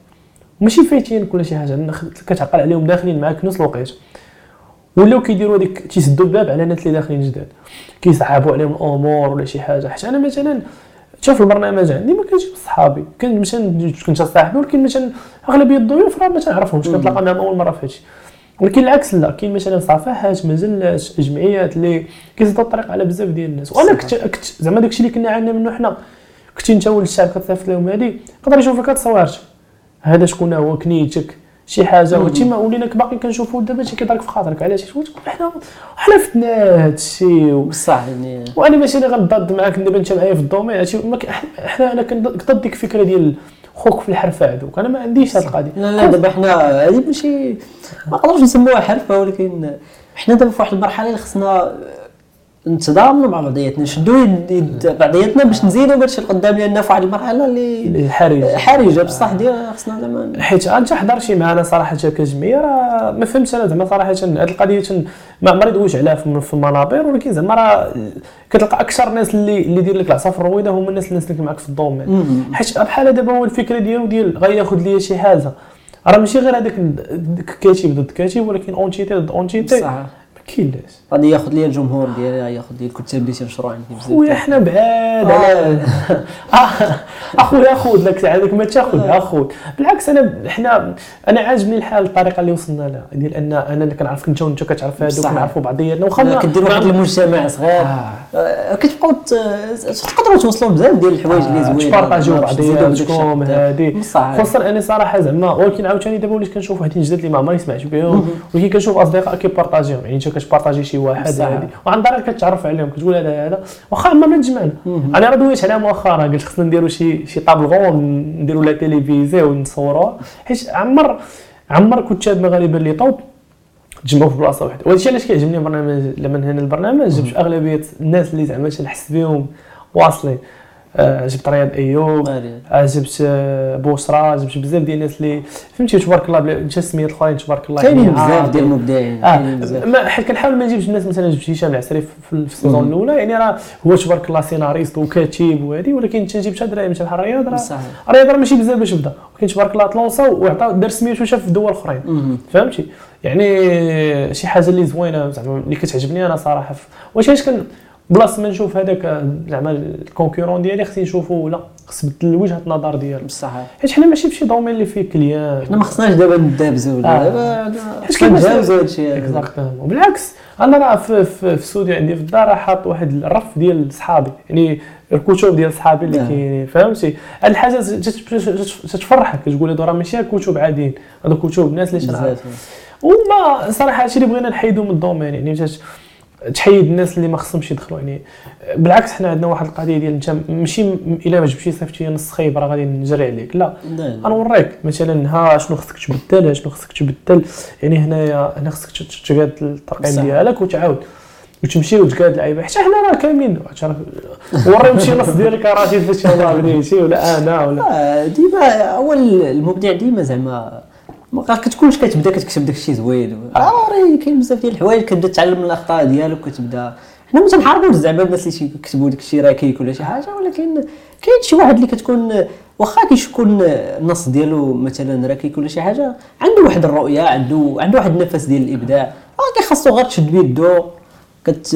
ماشي فايتين كل شي حاجة كتعقل عليهم داخلين معاك نفس الوقت ولاو كيديروا هذيك تيسدوا الباب على الناس اللي داخلين جداد كيصعبوا عليهم الأمور ولا شي حاجة. حيت أنا مثلا شوف البرنامج عندي ما كنجيب صحابي كان مثلا كنت صاحبي ولكن مثلا أغلبية الضيوف راه ما تعرفهمش كنتلاقى معاهم أول مرة في هادشي. ولكن العكس لا كاين مثلا صفحات مجلات جمعيات اللي كيسدوا الطريق على بزاف ديال الناس. وأنا كنت كنت زعما داكشي اللي كنا عانينا منه حنا كنتي انت ولد الشعب كتصيفط لهم هادي يقدر يشوفك تصورت هذا شكون هو؟ كنيتك؟ شي حاجة؟ وهادشي ما ولينا باقي كنشوفوا دابا شي كيضرك في خاطرك. علاش؟ حنا حنا فتنا هادشي. بصح يعني. وأنا ماشي اللي غنضاد معاك دابا انت معايا في الدومين. هادشي حنا أنا كنضد ديك الفكرة ديال خوك في الحرفه هذوك أنا ما عنديش هاد القضية. لا لا دابا حنا هذه ماشي ما نقدروش نسموها حرفه ولكن حنا دابا في واحد المرحلة اللي خصنا نتضامنوا مع بعضياتنا نشدوا بعضياتنا باش نزيدوا هادشي القدام لأن في واحد المرحلة اللي الحرج حرجة. بصح ديال خصنا زعما حيت انت حضر شي معنا صراحة كجمعيه راه ما فهمتش أنا زعما صراحة هذه القضية ما عمري دويت عليها في المنابر ولكن زعما راه كتلقى أكثر الناس اللي اللي يدير لك العصا في الرويضه هما الناس اللي معاك في ال domaine. حيت بحال دابا هو الفكرة ديالو ديال غياخذ ليا شي حاجة. راه ماشي غير هذاك كاتب ضد كاتب ولكن entité ضد entité بصح كاينلاش غادي ياخذ لي الجمهور ديالي ياخذ لي الكتاب اللي تينشروا عندي بزاف خويا حنا بعاد على آه، أخويا خذ لك هذاك ما تاخذها خذ بالعكس انا حنا أنا عاجبني الحال الطريقة اللي وصلنا لها. ديال ان أنا اللي كنعرفك أنت وانت كتعرف هذوك. كنعرفوا بعضياتنا لا، واخا كدير واحد المجتمع صغير. آه. آه، كتبقاو تقدروا توصلوا بزاف ديال الحوايج اللي زوينه تبارطاجيو بعضياتكم بصح خصوصا أنا صراحة زعما ولكن عاوتاني دابا وليت كنشوف واحدين جداد اللي ما عمرني سمعت بهم ولكن كنشوف اصدقاء كيبارطاجيهم. يعني انت كتبارطاجي شي واحد. هادي. وعن طريق كتعرف عليهم كتقول هذا هذا. واخا عمرنا تجمعنا أنا راه دويت عليها مؤخرا قلت خصنا نديروا شي شي طابلغون نديروا la télévisé ونصوروها حيت عمر عمر كتاب مغاربه اللي top تجمعوا في بلاصة واحدة. وهذا الشيء علاش كيعجبني البرنامج لما هنا البرنامج جبت اغلبيه الناس اللي زعما تنحس بهم واصلين. جبت رياض أيوب. آه، جبت آه، بشرى جبت بزاف ديال الناس اللي فهمتي تبارك الله انت السميات الاخرين تبارك الله كاينين يعني بزاف. ديال المبدعين آه حيت كنحاول ما نجيبش الناس مثلا جبت هشام العسري في ال saison الأولى يعني راه هو تبارك الله سيناريست وكاتب وهذه ولكن انت جبت هاد دراري مثل بحال رياض راه رياض راه ماشي بزاف باش بدا ولكن تبارك الله تلونسا وعطى دار سميتو شاف في دول أخرين. فهمتي يعني شي حاجة اللي زوينة زعما اللي كتعجبني أنا صراحة واش علاش كن بلاصه ما نشوف هذاك زعما concurrent ديالي خصني نشوفو لا خص بدل وجهة النظر ديالو. بصح. حيت حنا ماشي فشي domaine اللي فيه كليان. حنا ما خصناش دابا ندابزو آه. دابا حيت كنتجاوزوا هادشي exactement وبالعكس أنا راه في, في, في الاستوديو عندي في الدار راه حاط واحد الرف ديال صحابي. يعني الكتب ديال صحابي اللي نعم. كاينين فهمتي؟ هاد الحاجة تت- تت- تتفرحك تقول هادو راه ماشي كتب عاديين. هادو كتب الناس اللي بزاف. وما صراحة هادشي اللي بغينا نحيدو من الدومين. يعني تحيد الناس اللي ما خصهمش يدخلوا. يعني بالعكس حنا عندنا واحد القضية ديال انت ماشي إلا ما جبتيش صيفطتي نص خايب راه غادي نجري عليك. لا غنوريك مثلا ها شنو خصك تبدل ها شنو خصك تبدل. يعني هنايا هنا خصك تقاد الترقيم. ديالك وتعاود. وتمشي وتقاد اللعيبه حتى حنا راه كاملين. وريهم شي نص ديال الكراتين فاش يلاه بديتي ولا أنا ولا آه، ديما أول المبدع ديما زعما ما كتكونش كتبدا كتكتب داك الشيء زوين. آه. راه كاين بزاف ديال الحوايج كتبدا تتعلم من الاخطاء ديالك وكتبدا حنا ما تنحاربوش زعما الناس اللي تيكتبوا داك الشيء راكيك ولا شي حاجة ولكن كاين شي واحد اللي كتكون واخا كيكون النص ديالو مثلا راكيك ولا شي حاجة عنده واحد الرؤية عنده عنده واحد النفس ديال الإبداع آه كيخاصو غير تشد بيدو كت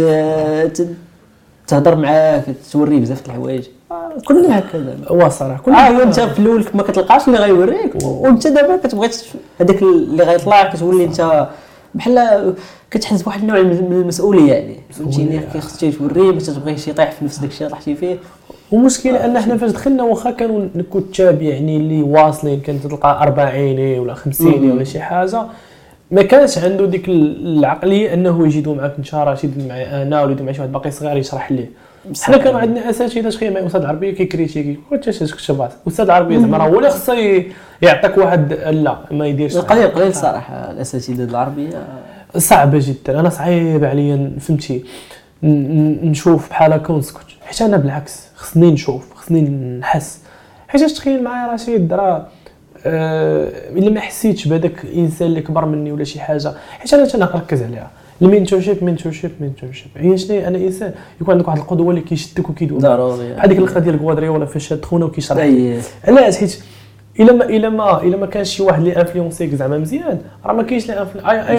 ت- تهضر معاه كتوريه بزاف د الحوايج. آه، كلنا هكذا. هو صراحة كل آه وانت في الأول ما كتلقاش اللي غيوريك وانت دابا كتبغي هذاك اللي غيطلع كتولي انت بحال كتحس بواحد النوع من المسؤولية يعني. فهمتيني؟ كيخصك توريه ما تبغيش يطيح في نفس داك الشيء طحتي فيه. والمشكلة أن حنا فاش دخلنا واخا كانوا الكتاب يعني اللي واصلين كانت تلقى أربعيني ولا خمسيني ولا شي حاجة. ما كانش عنده ديك العقلية أنه يجيدوا معك انت يدوي معي أنا ولا مع شي واحد باقي صغير يشرح ليه حنا كانوا عندنا أساتذة تخيل معي أستاذ العربيه كيكريتيكي وانت اش كتكتب أستاذ العربيه زعما راه هو اللي خصو يعطيك واحد لا ما يديرش. قليل قليل صراحة الأساتذة العربية. صعبه جدا. أنا صعيب عليا فهمتي. نشوف بحال هكا ونسكت. حيت أنا بالعكس خصني نشوف خصني نحس. حيت تخيل معايا رشيد راه إلا ما حسيتش بهذاك الانسان اللي كبر مني ولا شي حاجة. حيت أنا تنركز عليها. ال mentorship mentorship mentorship هي شنو؟ أنا إنسان. يكون عندك واحد القدوة اللي كيشدك وكيدوي ضروري. بحال ديك اللقطه ديال كوادري ولا فاش شاد خونا وكيشرح. اي علاش؟ حيت إلا ما إلا ما إلا ما كانش شي واحد اللي influenceيك زعما مزيان راه ما كاينش اللي.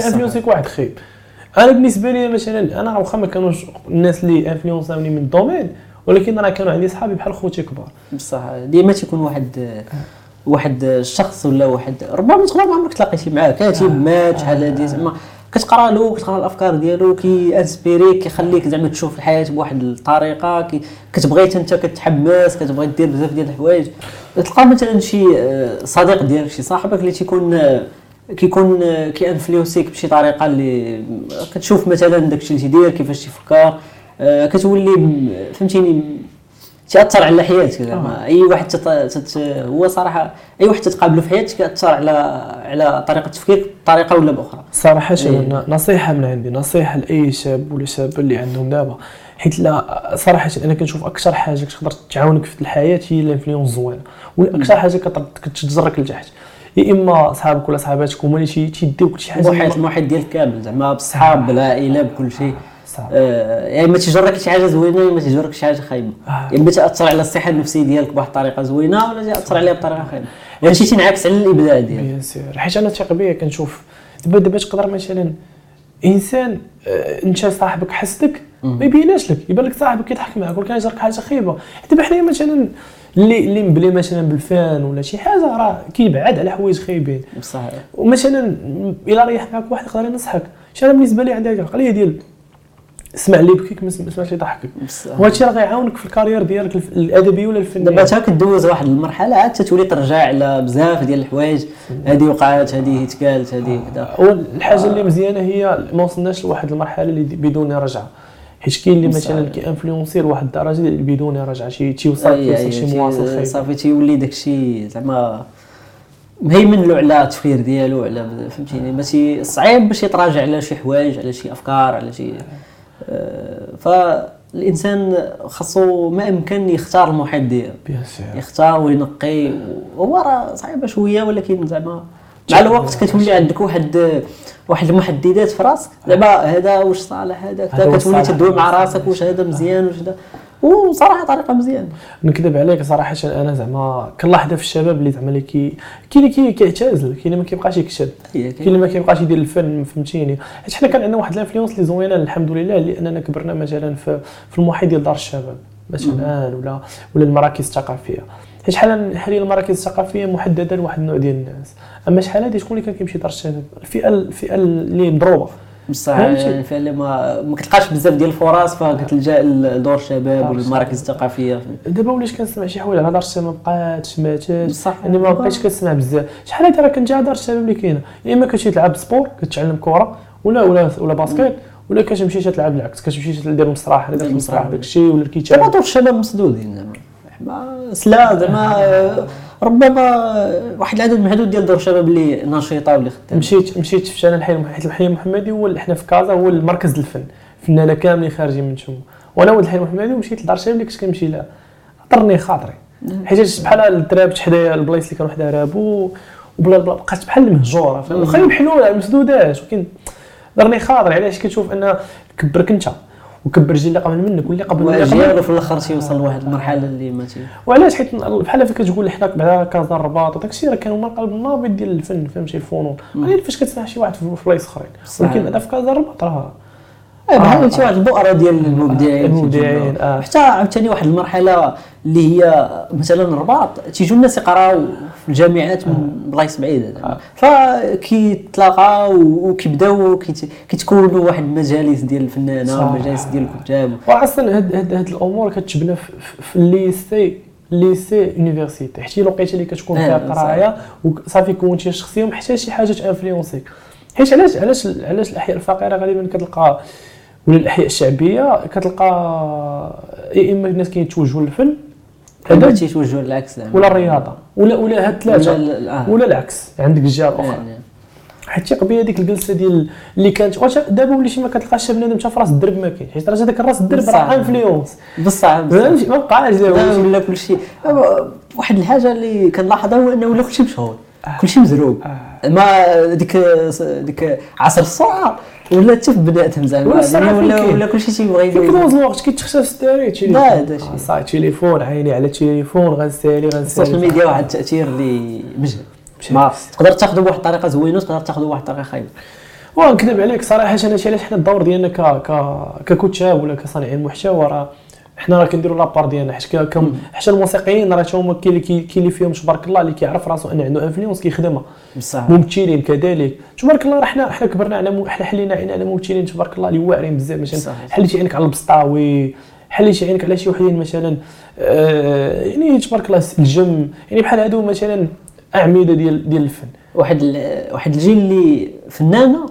influenceيك واحد خايب أنا بالنسبة لي مثلا أنا واخا ما كانوش الناس اللي influenceاوني من ال domaine ولكن راه كانوا عندي صحابي بحال خوتي كبار. بصح ديما تيكون واحد واحد الشخص ولا واحد ربما تقدر ما عمرك تلاقيتي معاه كاتب مات شحال هادي زعما كتقرا له كتقرا الأفكار ديالو كي inspireيك كيخليك زعما تشوف الحياة بواحد الطريقة كي كتبغي أنت كتحمس كتبغي دير بزاف ديال الحوايج. تلقى مثلا شي آه، صديق ديالك شي صاحبك اللي تيكون آه، كيكون آه، كي influenceيك بشي طريقة اللي كتشوف مثلا داكشي اللي تيدير كيفاش تيفكر آه، كتولي فهمتيني تأثر على حياتك زعما. أي واحد تت... هو صراحة أي واحد تتقابله في حياتك كيأثر على على طريقة تفكيرك بطريقه ولا بأخرى. صراحة إيه. نصيحة من عندي نصيحة لأي شاب ولا شابة اللي عندهم دابا. حيت لا صراحة أنا كنشوف أكثر حاجة تقدر تعاونك في الحياة هي ال influence الزوينه وأكثر حاجة كتر- كتجرك لتحت. يا إما صحابك ولا صحاباتك هما اللي تي- تيديوك شي حاجة المحيط المحيط ديالك كامل زعما بالصحاب بالعائله بكل شيء صح. آه يعني تجرك شي حاجة زوينة يا ما تجرك شي حاجة خايبه آه. يا اما تأثر على الصحة النفسية ديالك بواحد الطريقة زوينة ولا تأثر عليها بطريقة خايبه هادشي تينعكس على الإبداع ديالك. بيان سير. حيت أنا ثق بيا كنشوف. دابا دابا تقدر مثلا إنسان آه، انت صاحبك حسدك ما يبيناش لك. يبان لك صاحبك كيضحك معك ولا كان يجرك حاجة خايبة. دابا حنايا مثلا اللي اللي مبلي مثلا بالفان ولا شي حاجة راه كيبعد على حوايج خايبين. بصح ومثلا إلا رايح معك واحد يقدر ينصحك. شي أنا بالنسبة لي عندي هذه العقليه ديال اسمع اللي يبكيك ما اسمعش اللي يضحكك الشيء راه غيعاونك في ال carrière ديالك الأدبي ولا الفني؟ دابا تا كدوز واحد المرحلة عاد تولي ترجع على بزاف ديال الحوايج. هذه وقعات هذه تقالت هذه كذا الحاجة اللي مزيانة هي ما وصلناش لواحد المرحلة اللي بدون رجعة. حيت كاين اللي مثلا كي influencي لواحد الدرجة اللي بدون رجعة شي تيوصل كيوصل شي مواصل خايب صافي تيولي داكشي زعما مهيمن له على التفكير ديالو على فهمتيني؟ ما صعيب باش يتراجع على شي حوايج على شي أفكار على شي فالإنسان خاصو ما إمكن يختار المحيط ديالو. يختار وينقي هو راه صعيبه شوية ولكن زعما مع الوقت كتولي عندك واحد واحد المحددات في راسك. زعما هذا واش صالح هذا كتولي تدوي مع راسك واش هذا مزيان واش هذا؟ وصراحه طريقة مزيانة. نكذب عليك صراحة أنا زعما كنلاحظها في الشباب اللي زعما اللي كي كاين اللي كي- كيعتزل كاين اللي ما كيبقاش يكتب كاين اللي ما كيبقاش يدير الفن فهمتيني؟ حيت حنا كان عندنا واحد ال influence اللي زوينة الحمد لله لاننا كبرنا مثلا في في المحيط ديال دار الشباب مثلا ولا ولا المراكز الثقافية. حيت شحال حاليا المراكز الثقافية محددة لواحد النوع ديال الناس؟ أما شحال هادي؟ شكون اللي كان كيمشي دار الشباب؟ الفئة الفئة اللي مضروبة. بصح؟ يعني ما ما كتلقاش بزاف ديال الفرص فكتلجا لدور الشباب والمراكز الثقافية. دابا وليت كنسمع شي حوايج على دار الشباب ما بقاتش ماتت بصح. يعني ما بقيتش كنسمع بزاف. شحال هادي راه كنت دار الشباب اللي كاينة؟ يا إما كتمشي تلعب sport كتعلم كره ولا ولا ولا basket ولا كتمشي تلعب العكس. كتمشي دير المسرح دير المسرح داك الشيء ولا دابا الكتاب دور الشباب مسدودين زعما ما سلا زعما ربما واحد العدد محدود ديال دور الشباب اللي نشيطه واللي خدامه مشيت مشيت شفت أنا الحي حيت الحي المحمدي هو اللي حنا في كازا هو المركز الفن. فنانه كاملين خارجين من تما وأنا ولد الحي المحمدي ومشيت لدار الشباب اللي كنت كنمشي لها. عطرني خاطري. حيت بحال الدراب حدايا البلايص اللي كانوا حدا رابو وبلا بلا بقات بحال المهجورة فاهم وخلي محلوله مسدودات ولكن ضرني خاطري. علاش كتشوف أن كبرك أنت؟ وكبر الجيل اللي قبل منك واللي قبل منك. واجيال وفي الآخر تيوصل لواحد المرحلة اللي ما وعلاش حيت بحال فين كتقول حنا بعدا كازا الرباط وداك الشيء راه كانوا هما القلب النابض ديال الفن فهمتي الفنون. غير فاش كتسمع شي واحد في في بلايص أخرين. ولكن هذا في كازا الرباط راه بحال آه. شي واحد البؤرة ديال المبدعين المبدعين، آه. حتى عاوتاني واحد المرحلة اللي هي مثلا الرباط تيجوا الناس يقراو في الجامعات من بلايص بعيدة زعما. فكيتلاقاو وكيبداو كيت- كيتكونوا واحد المجالس ديال الفنانة صح. ومجالس ديال الكتاب واصلا هاد هاد هاد الأمور كتبنى في, ال lycée lycée université حيت الوقيته اللي كتكون فيها آه، قراية وصافي كونتي شخصيه ومحتاج شي حاجة ت influenceيك حيت علاش علاش علاش الأحياء الفقيرة غالبا كتلقى ولا الأحياء الشعبية كتلقى يا إما الناس كيتوجهوا للفن هذا تيتوجهوا للعكس. ولا الرياضة ولا ولا هاد ولا الثلاثه ال- آه. ولا العكس عندك الجهه الاخرى يعني. حيت تيقبي هذيك الجلسة ديال اللي كانت واش دابا وليتي ما كتلقاش بنادم حتى في راس الدرب ما كاينش حيت راه هذاك الراس الدرب. راه influence بصح ما بقاش دابا ولا كل شيء. واحد الحاجة اللي كنلاحظها هو أنه ولا كلشي مشهور كلشي مزروب ما ديك ديك عصر السرعه ولا حتى في زعما ولا ولا؟ ولا كلشي تيبغي يدوز. كنوز الوقت كيتخشى في تيليفون هذا. آه، ça y est téléphone عيني على التليفون غنسالي غنسالي. ال social media واحد التأثير اللي مجهد ما تقدر تاخذه بواحد الطريقة زوينة وتقدر تاخذه بواحد الطريقة خايبة. ونكذب عليك صراحة أنا شي علاش حنا الدور ديالنا ك ك ككتاب ولا كصانعين محتوى راه حنا راه كنديروا la part ديالنا حيت كم حتى الموسيقيين راه هما كاين اللي كاين اللي فيهم تبارك الله اللي كيعرف راسو أن عنده influence كيخدمها. بصح. ممثلين كذلك. تبارك الله راه حنا حنا كبرنا على مو- حنا حلينا عينا على ممثلين تبارك الله اللي واعرين بزاف. مثلا. حليتي عينك على البسطاوي حليتي عينك على شي وحدين مثلا آه يعني تبارك الله الجم يعني بحال هادو مثلا أعمدة ديال ديال الفن. واحد ال- واحد الجيل اللي فنانة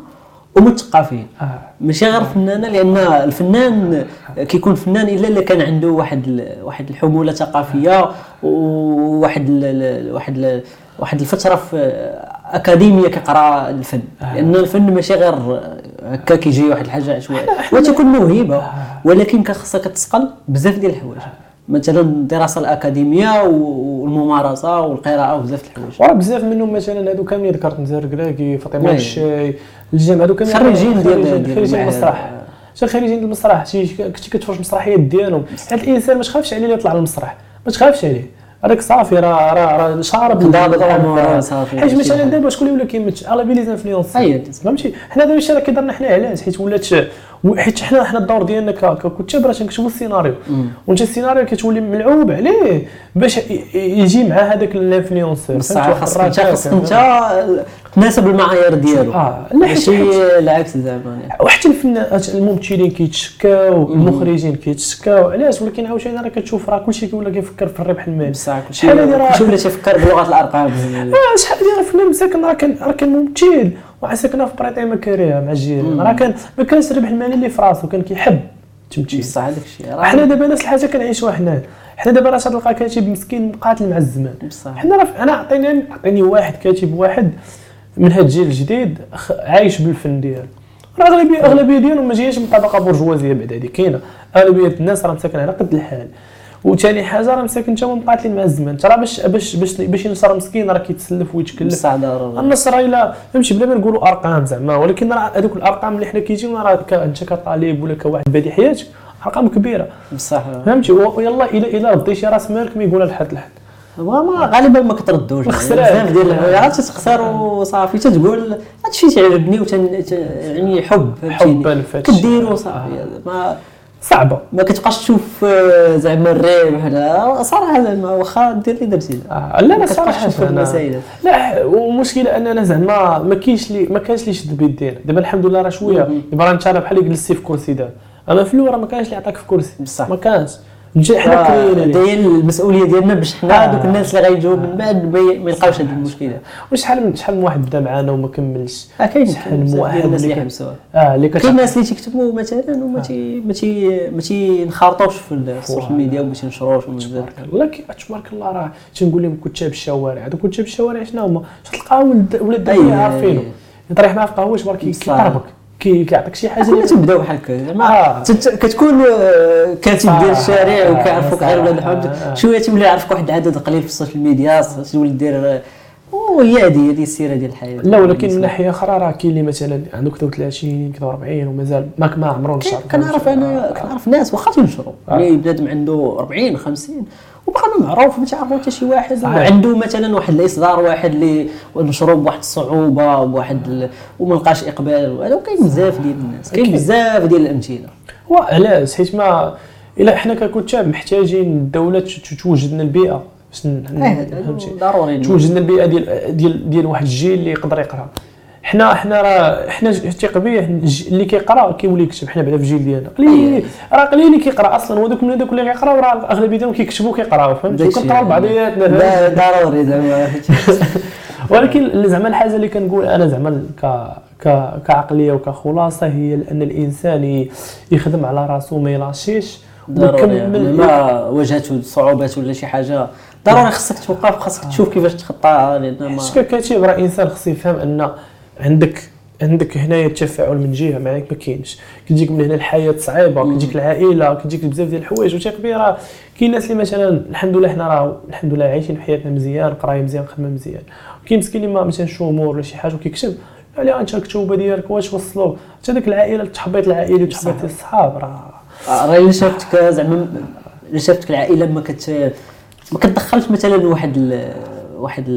ومثقفين آه. ماشي غير فنانه لأن الفنان كيكون فنان إلا إلا كان عنده واحد ال- واحد الحمولة ثقافية وواحد ال- واحد ال- واحد الفترة في أكاديمية كيقرأ الفن. لأن الفن ماشي غير هكا كيجي واحد الحاجة عشوائيه وتكون موهبة ولكن كخصها كتسقل بزاف ديال الحوايج. مثلا الدراسة الأكاديمية والممارسة والقراءة وبزاف د الحوايج وراه بزاف منهم مثلا هادو كاملين ذكرت نزار كراكي فاطمة. الشاي الجامع هادو كاملين خريجين ديال- خريجين-. المسرح شي خريجين المسرح كنتي كتفرج المسرحيات ديالهم حيت الإنسان ما تخافش عليه اللي يطلع للمسرح ما تخافش عليه هذاك صافي راه راه راه شارب ضابط. الأمور، صافي. حيت مثلا. دابا شكون اللي ولا كيمثل اغلبيه les influenceurs أييه. فهمتي حنا دابا الشيء راه كيضرنا حنا علاش حيت ولات حيت حنا حنا الدور ديالنا ككتاب راه تنكتبوا السيناريو. وانت السيناريو كتولي ملعوب عليه باش يجي مع هذاك ال influenceur بصح خاصك انت خاصك انت تناسب المعايير ديالو. آه، لا، ماشي العكس زعما وحتى الفنان الممثلين كيتشكاو المخرجين كيتشكاو علاش؟ ولكن عاوتاني راه كتشوف راه كلشي كيولى كيفكر في الربح المالي. بصح كلشي شحال هادي راه كلشي ولا تيفكر بلغة الأرقام. آه، شحال هادي راه فنان مساكن راه كان راه وعساكنا في بريطانيا كاريها مع الجيران راه كان ما كانش الربح المالي اللي في راسو كان كيحب التمثيل بصح هذاك الشيء راه حنا دابا نفس الحاجة كنعيشوها حنا. حنا دابا راه تلقى كاتب مسكين مقاتل مع الزمان. بصح. حنا راه أنا عطيني عطيني واحد كاتب واحد من هاد الجيل الجديد عايش بالفن ديالو. راه اغلبيه أغلبية ديالهم ما جايش من طبقة برجوازية بعد هذه كاينة. أغلبية الناس راه مساكن على قد الحال. وثاني حاجة راه مساكن هما مقاتلين مع الزمان ترى باش باش باش باش ينصر مسكين راه كيتسلف ويتكلف. بصح ضروري النصر إلا فهمتي بلا ما نقولوا أرقام زعما. ولكن راه هذوك الأرقام اللي حنا كيجيونا راه أنت كطالب ولا كواحد بادي حياتك أرقام كبيرة. بصح. فهمتي؟ ويلا الا إلا رديتي راس مالك ما يقولها لحد لحد. هو ما غالبا ما كتردوش. بزاف ديال الحوايج تتخسر وصافي تتقول هادشي تيعجبني وتن يعني حب. حبا في هادشي. كديرو صافي. ما صعبة. ما كتبقاش تشوف آه، زعما الربح لا صراحة زعما واخا دير اللي درتي آه لا لا صراحة أنا المسائل لا والمشكلة أننا زعما ما كاينش لي ما كانش لي شد بيدينا دابا الحمد لله راه شوية. انت راه بحال جلستي في كرسي دابا أما في الأول راه ما كانش اللي يعطيك في كرسي. بصح. ما كانش. نجي حنا. داير المسؤولية ديالنا باش حنا آه. دوك الناس اللي غيجيو من بعد ما يلقاوش هذه المشكلة. وشحال من شحال من واحد بدا معانا وما كملش. آه كاين شحال من واحد الناس اللي اللي حبسوها آه اللي كاين الناس اللي تيكتبوا مثلا وما تي ما تي ما تينخرطوش في ال- في ال social media وما تينشروش تبارك الله تبارك الله راه تنقول لهم كتاب الشوارع. هذوك كتاب الشوارع شنو هما؟ تلقاو ولد ولاد أي- الدنيا عارفينه يطرح معاه في قهوه تبارك بصح. كيعطيك شي حاجة كنا تبداو بحال هكا زعما كتكون آه، كاتب ديال آه، الشارع وكيعرفوك غير ولاد الحومة. آه. شوية تولي يعرفك واحد العدد قليل في ال social media تولي دير وهي هذه هذه السيرة ديال الحياة. لا ولكن من ناحية أخرى راه كاين اللي مثلا عنده كذا 30 كذا 40 ومازال ماك ما عمره نشر كنعرف أنا كنعرف ناس واخا تنشروا. بنادم عنده 40 50 وبقى معروف ما تعرفوا حتى شي واحد صحيح. عنده مثلا واحد الإصدار واحد اللي نشروا بواحد الصعوبة بواحد. وما لقاش إقبال وهذا وكاين بزاف ديال الناس كاين. بزاف ديال الأمثلة وعلاش حيت ما إلا حنا ككتاب محتاجين الدولة توجد لنا البيئة باش فهمتي ضروري توجد لنا البيئة ديال ديال ديال واحد الجيل اللي يقدر يقرأ حنا حنا راه حنا بيا الج- اللي كيقرا كيولي يكتب. حنا بعدا في الجيل ديالنا. قليل راه قليل اللي كيقرا أصلا. وهذوك من هذوك اللي كيقراو راه أغلبية ديالهم كيكتبوا كيقراو فهمتي داكشي. وكنقراو بعضياتنا. دا- ضروري زعما. ولكن زعما الحاجة اللي كنقول أنا زعما ك كعقلية وكخلاصة هي ان الإنسان يخدم على راسو ما يلاشيش. ضروري. يعني ما واجهته صعوبات ولا شي حاجة. ضروري خصك توقف خصك تشوف كيفاش تخطاها لأن ما ككاتب راه إنسان خصو يفهم أن عندك عندك هنايا التفاعل من جهة ما عليك ما كاينش. كتجيك من هنا الحياة صعيبة كتجيك العائلة كتجيك بزاف ديال الحوايج وثيق بي راه كاين ناس اللي مثلا الحمد لله حنا راه الحمد لله عايشين حياتنا مزيان قراية مزيان خدمة مزيان. كاين مسكين اللي ما مثلا شو أمور ولا شي حاجة وكيكتب على أنت الكتوبه ديالك واش وصلوا حتى ديك العائلة التحبيط العائلي وتحبيط ديال الصحاب راه. راه إلا شافتك زعما إلا شافتك العائلة ما كت ما كتدخلش مثلا واحد. واحد.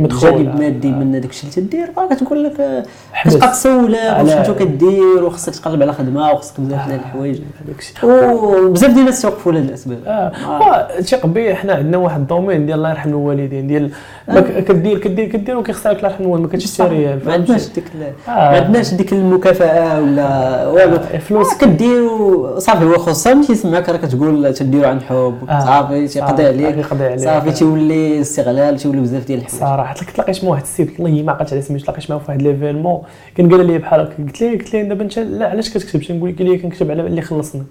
الجانب مادي من داك الشيء اللي تدير راه كتقول لك آه،. كتبقى تسولك واش على- انت كدير وخصك تقلب على خدمة وخصك بزاف ديال الحوايج وبزاف ديال الناس توقفوا لهاد الاسباب آه. ثق بي حنا عندنا واحد ال domaine ديال الله يرحم الوالدين ديال ك- كدير كدير كدير وكيخسر لك الله يرحم الوالدين ما كتشتري ما عندناش ديك آه. ما عندناش ديك المكافاه ولا والو. آه، فلوس. آه، كدير وصافي هو خصوصا ملي تيسمعك راه كتقول تديرو عن حب. آه. صافي تيقضي عليك. صافي تيولي استغلال تيولي بزاف ديال الحوايج. صراحة تلاقيت مع واحد السيد والله ما عقلت على سميتو تلاقيت معاه في واحد l'événement كان قال لي بحال هكا. قلت ليه قلت ليه دابا انت لا علاش كتكتب؟ تنقول قال لي كنكتب على اللي خلصني.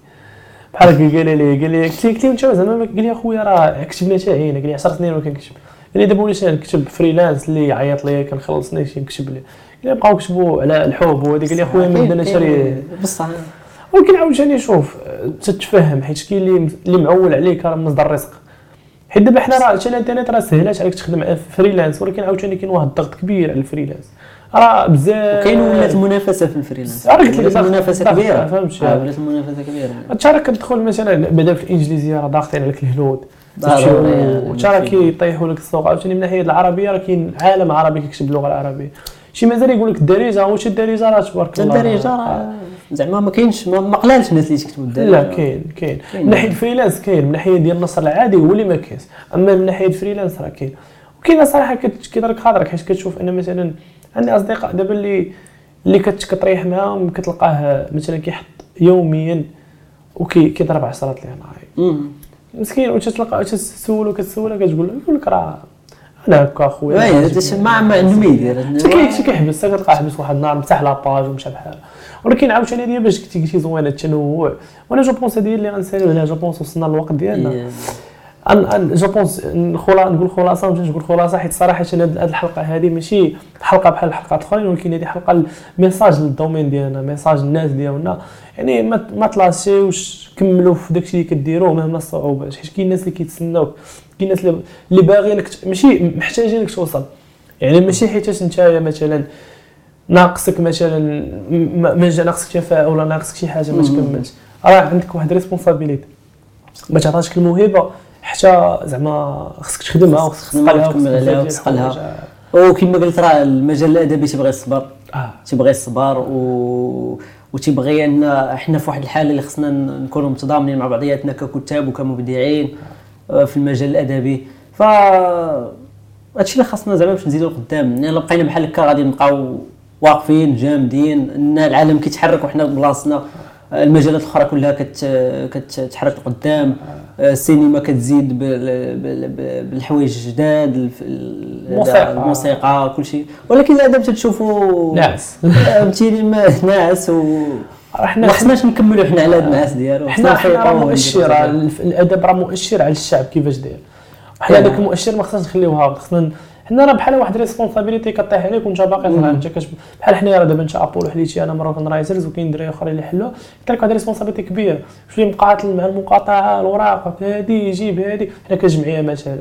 بحال هكا قال لي قال لي قلت ليه قلت ليه انت زعما قال لي اخويا راه كتبنا حتى عينا قال لي 10 سنين وأنا كنكتب قال لي دابا وليت نكتب freelance اللي يعيط لي كنخلصني شي نكتب لي قال لي بقاو كتبوا على الحب وهذه قال لي اخويا ما بدنا شري بصح. ولكن عاوتاني شوف تتفهم حيت كاين اللي اللي معول عليك راه مصدر الرزق حيت دابا حنا راه حتى الانترنت راه سهلات عليك تخدم freelance. ولكن عاوتاني كاين واحد الضغط كبير على ال freelance. راه بزاف وكاين ولات المنافسه في ال freelance. راه قلت لك ضغط، كبيرة. فهمتش. آه، ولات المنافسه كبيرة. انت راه كتدخل مثلا بعدا في الإنجليزية راه ضاغطين عليك الهنود. انت راه كيطيحوا لك السوق. عاوتاني من ناحية العربية راه كاين عالم عربي كيكتب باللغة العربية. شي مازال يقول لك الدارجة شي الدارجة؟ راه تبارك الله. الدارجة راه زعما ما كاينش ما قلالش الناس اللي تكتبوا الدارجة. لا كاين كاين. من ناحية ال freelance كاين. من ناحية ديال النشر العادي هو اللي ما كاينش. أما من ناحية ال freelance راه كاين. وكاين صراحة كيضرك خاطرك حيت كتشوف أن مثلا عندي أصدقاء دابا اللي اللي كت- كتريح معاهم كتلقاه مثلا كيحط يوميا وكي كيضرب عشرات لي نهار مم. مسكين وتتلقى تسولو كتسولو كتقول له؟ يقول لك راه أنا هكا أخويا. ما ما عنده ما يدير حتى كيحبس كتلقاه حبس واحد النهار مسح la page ومشى بحال ولكن عاوتاني هذه باش قلتي قلتي زوينة التنوع وأنا je pense هذه اللي غنساليو عليها je pense وصلنا للوقت ديالنا. إيه. je pense نقول خلاصة ماشي نقول خلاصة حيت صراحة هاد الحلقة هذه ماشي حلقة بحال الحلقات الاخرين ولكن هذه حلقة message لل domaine ديالنا message للناس ديالنا. يعني ما ما تلاشيوش كملوا في داكشي اللي كديروه مهما الصعوبات حيت كاين الناس اللي كيتسناوك كاين الناس اللي ت- ماشي محتاجينك توصل. يعني ماشي حيتاش نتايا مثلا ناقصك مثلا ما ما جا ناقصك تفاؤل ولا ناقصك شي حاجة ما. تكملش. راه عندك واحد ريسبونسابيلتي ما تعطاش الموهبة. حتى زعما خصك تخدمها وخصك تخدمها وتكمل عليها وتسقلها. وكما قلت راه المجال الأدبي تيبغي الصبر. آه. تيبغي الصبر و وتيبغي أن إحنا في واحد الحالة اللي خصنا نكونوا متضامنين مع بعضياتنا ككتاب وكمبدعين آه، في المجال الأدبي. ف هادشي اللي خاصنا زعما باش نزيدوا قدام. يعني الا بقينا بحال هكا غادي نبقاو واقفين جامدين إن العالم كيتحرك وحنا بلاصتنا آه، المجالات الأخرى كلها كت كتحرك لقدام آه، السينما كتزيد بال- بال- بال- بالحوايج الجداد الموسيقى. الموسيقى كل شيء. ولكن الادب تتشوفوا ناعس فهمتيني ما ناعس و حنا ما خصناش نكملوا حنا على هاد النعاس ديالو. حنا حنا مؤشر الأدب راه مؤشر على الشعب كيفاش داير. حنا. هذاك المؤشر ما خصناش نخليوه هابط خصنا حنا راه بحال واحد responsabilité كطيح عليك وانت باقي. صغير انت بحال حنايا راه دابا انت ابولو حليتي أنا Moroccan Writers وكاين دراري آخرين اللي حلوها قلت لك واحد responsabilité كبير. شوية مقاتل مع المقاطعه الوراق هادي جيب هادي. حنا كجمعية مثلا.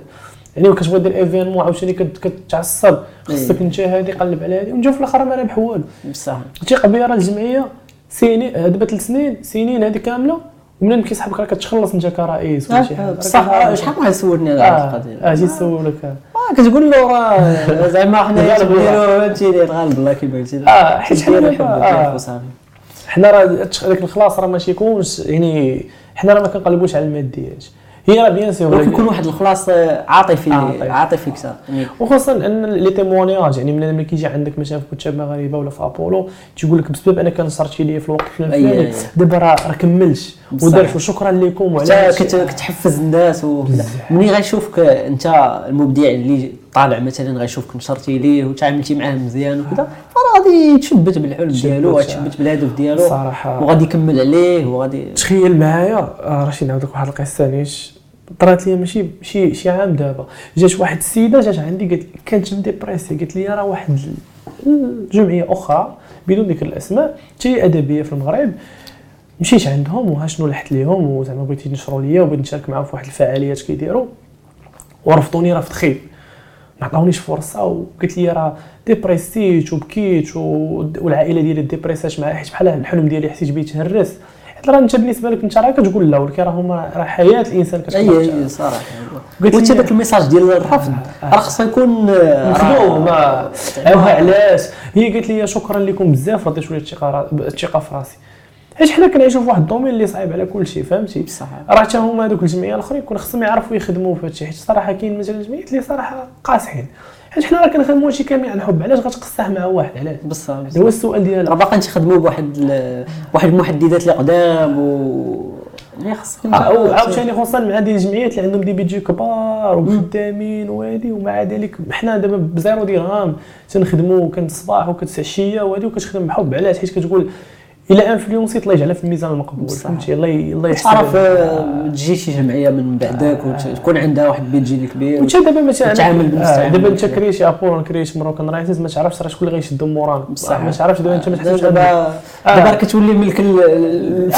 يعني كتبغي دير événement عاوتاني كت- كتعصب. خصك. انت هادي قلب على هادي. ونجاو في الآخر ما رابح والو بصح. شي قبيلة راه الجمعية سنين دابا ثلاث سنين سنين هذه كاملة. ومنين كيسحبك راه كتخلص انت كرئيس ولا شي حاجة. آه، بصح آه، شحال واحد سولني على هاد آه القضية؟ أجي نسولك آه، كتقول له راه زعما حنا. تنديروا فهمتيني الغالب الله كيما قلتي آه حيت حنا آه. حنا راه هذاك الخلاص راه ماشي يكونش يعني حنا راه ما كنقلبوش على الماديات هي راه bien sûr ولكن يكون واحد الخلاص آه، عاطفي عاطفي. عاطفي كثر يعني وخاصة أن les témoignages يعني من ملي كيجي عندك مثلا في كتاب مغاربة ولا في أبولو تيقول لك بسبب أنا كان نشرتي لي في الوقت الفلاني. دابا راه كملش. ودرت وشكرا لكم وعلى كتحفز الناس وكذا. ملي غيشوفك انت المبدع اللي طالع مثلا غيشوفك نشرتي ليه وتعاملتي معاه مزيان وكذا فراه غادي يتشبت بالحلم ديالو. ويتشبت بالهدف ديالو صراحة. وغادي يكمل عليه وغادي تخيل معايا. آه، راه شي نعاود لك واحد القصة نيش طرات لي ماشي شي شي عام دابا. جات واحد السيدة جات عندي قالت كانت مديبريسي قالت لي راه واحد الجمعيه أخرى بدون ذكر الأسماء. حتى أدبية في المغرب. مشيت عندهم وها شنو لحت ليهم وزعما بغيت ينشروا ليا وبغيت نشارك معاهم في واحد الفعاليات كيديروا ورفضوني رفض خيب ما عطاونيش فرصة وقالت لي راه ديبريسيت وبكيت و- والعائلة ديالي ديبريسات معايا حيت بحال الحلم ديالي حسيت بيه تهرس حيت راه انت بالنسبة لك انت راه كتقول لا ولكن راه هما راه حياة الإنسان اي كتقدر اي صراحة. قلت ذاك ال message ديال الرفض. راه خصو يكون آه، مخدوم ايوا علاش؟ هي قالت لي شكرا لكم بزاف رديت الثقه الثقة في راسي. حيت حنا كنعيشوا في واحد ال domaine اللي صعيب على كل شيء فهمتي؟ بصح. راه حتى هما هذوك الجمعية الأخرين كون خصهم يعرفوا يخدموا في هادشي حيت صراحة كاين مثلا جمعيات اللي صراحة قاصحين. حيت حنا راه كنخدموا هادشي كامل عن حب علاش غتقصح مع واحد؟ علاش؟ بصح هذا هو السؤال راه ديالك باقي تخدموا بواحد واحد المحددات اللي قدام و يعني انت- آه، عاوتاني خصوصا مع دي الجمعيات اللي عندهم des budgets كبار وخدامين وهادي ومع ذلك حنا دابا ب zéro درهم تنخدموا كنت الصباح وكنت العشيه وهادي وكتخدم بحب. علاش؟ حيت كتقول الا انفلونسيت الله يجعلها في الميزان المقبول. فهمتي الله الله يحسن تعرف آه، تجي شي جمعية من بعدك وتكون عندها واحد budget كبير وانت دابا مثلا تتعامل آه،. دابا أنت كريتي أبولو كريتي Moroccan Writers ما تعرفش راه شكون اللي غيشدو مورانا بصح. ما تعرفش دابا أنت ما تحسبش دابا دابا كتولي ملك آه،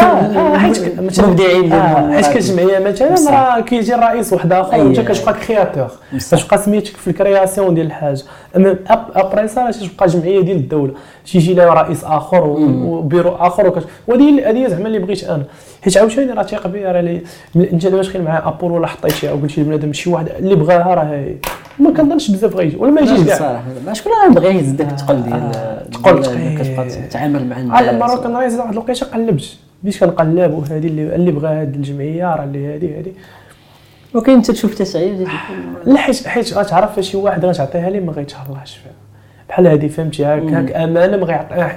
آه، المبدعين آه، حيت كجمعية مثلا. راه كيجي الرئيس واحد آخر أي، وأنت. كتبقى créateur. كتبقى سميتك في ال création ديال الحاجة أما après سا تبقى جمعية ديال الدولة تيجي لها رئيس آخر وبيرو آخر وكت... وهذه هذه زعما اللي بغيت أنا. حيت عاوتاني راه تيق بها راه لي- انت دابا تخيل مع ابول ولا حطيتيها وقلتي لبنادم شي واحد اللي بغاها راه ما كنظنش بزاف غيجي ولا ما يجيش كاع. صراحة شكون غيبغي يهز داك الثقل ديال آه، ثقل ديال ثقيل. كتبقى تتعامل مع على الناس. مره كان راه واحد الوقيته قلبت. بديت كنقلب وهذه اللي اللي بغى هذه الجمعية راه اللي هذه هذه وكاين أنت تشوف تسعير؟ لا حيت حيت غتعرف شي واحد غتعطيها ليه ما غيتهلاش فيها. بحال هذه فهمتي؟ هاك هاك أمانة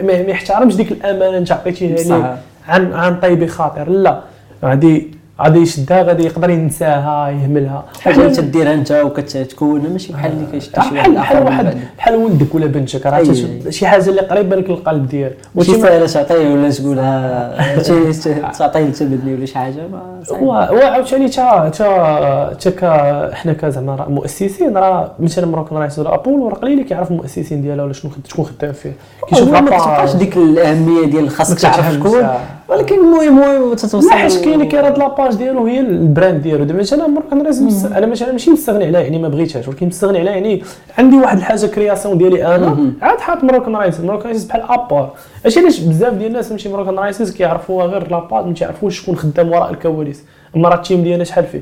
ما يحترمش ديك الأمانة انت عطيتيها. ليه عن عن طيب خاطر. لا غادي غادي يشدها غادي يقدر ينساها يهملها. حاجة انت ديرها انت وكتكونها ماشي بحال اللي كيشد شي بحال واحد بحال واحد بحال ولدك ولا بنتك راه شي حاجة اللي قريبة لك للقلب ديالك. ماشي ساهله تعطيه ولا تقولها؟ تعطيه تبدني ولا شي حاجة ما صعيب. هو هو عاوتاني تا تا تا حنا كزعما راه مؤسسين راه مثلا Moroccan Writers ولا ابولو راه قليل اللي كيعرف المؤسسين ديالها ولا شنو شكون خدام فيه. هو ما. كتبقاش ديك الأهمية ديال خاصك تعرف شكون؟ آه. ولكن المهم المهم تتوصل لا حيت كاين هاد la page ديالو هي ال brand ديالو. دابا مثلا Moroccan Writers مس- أنا مثلا ماشي مستغني عليها يعني ما بغيتهاش ولكن مستغني عليها يعني عندي واحد الحاجة création ديالي أنا. عاد حاط Moroccan Writers Moroccan Writers بحال ابار اش علاش بزاف ديال الناس ماشي Moroccan Writers كيعرفوها غير la page ما تيعرفوش شكون خدام وراء الكواليس. أما راه ال team ديالنا شحال فيه؟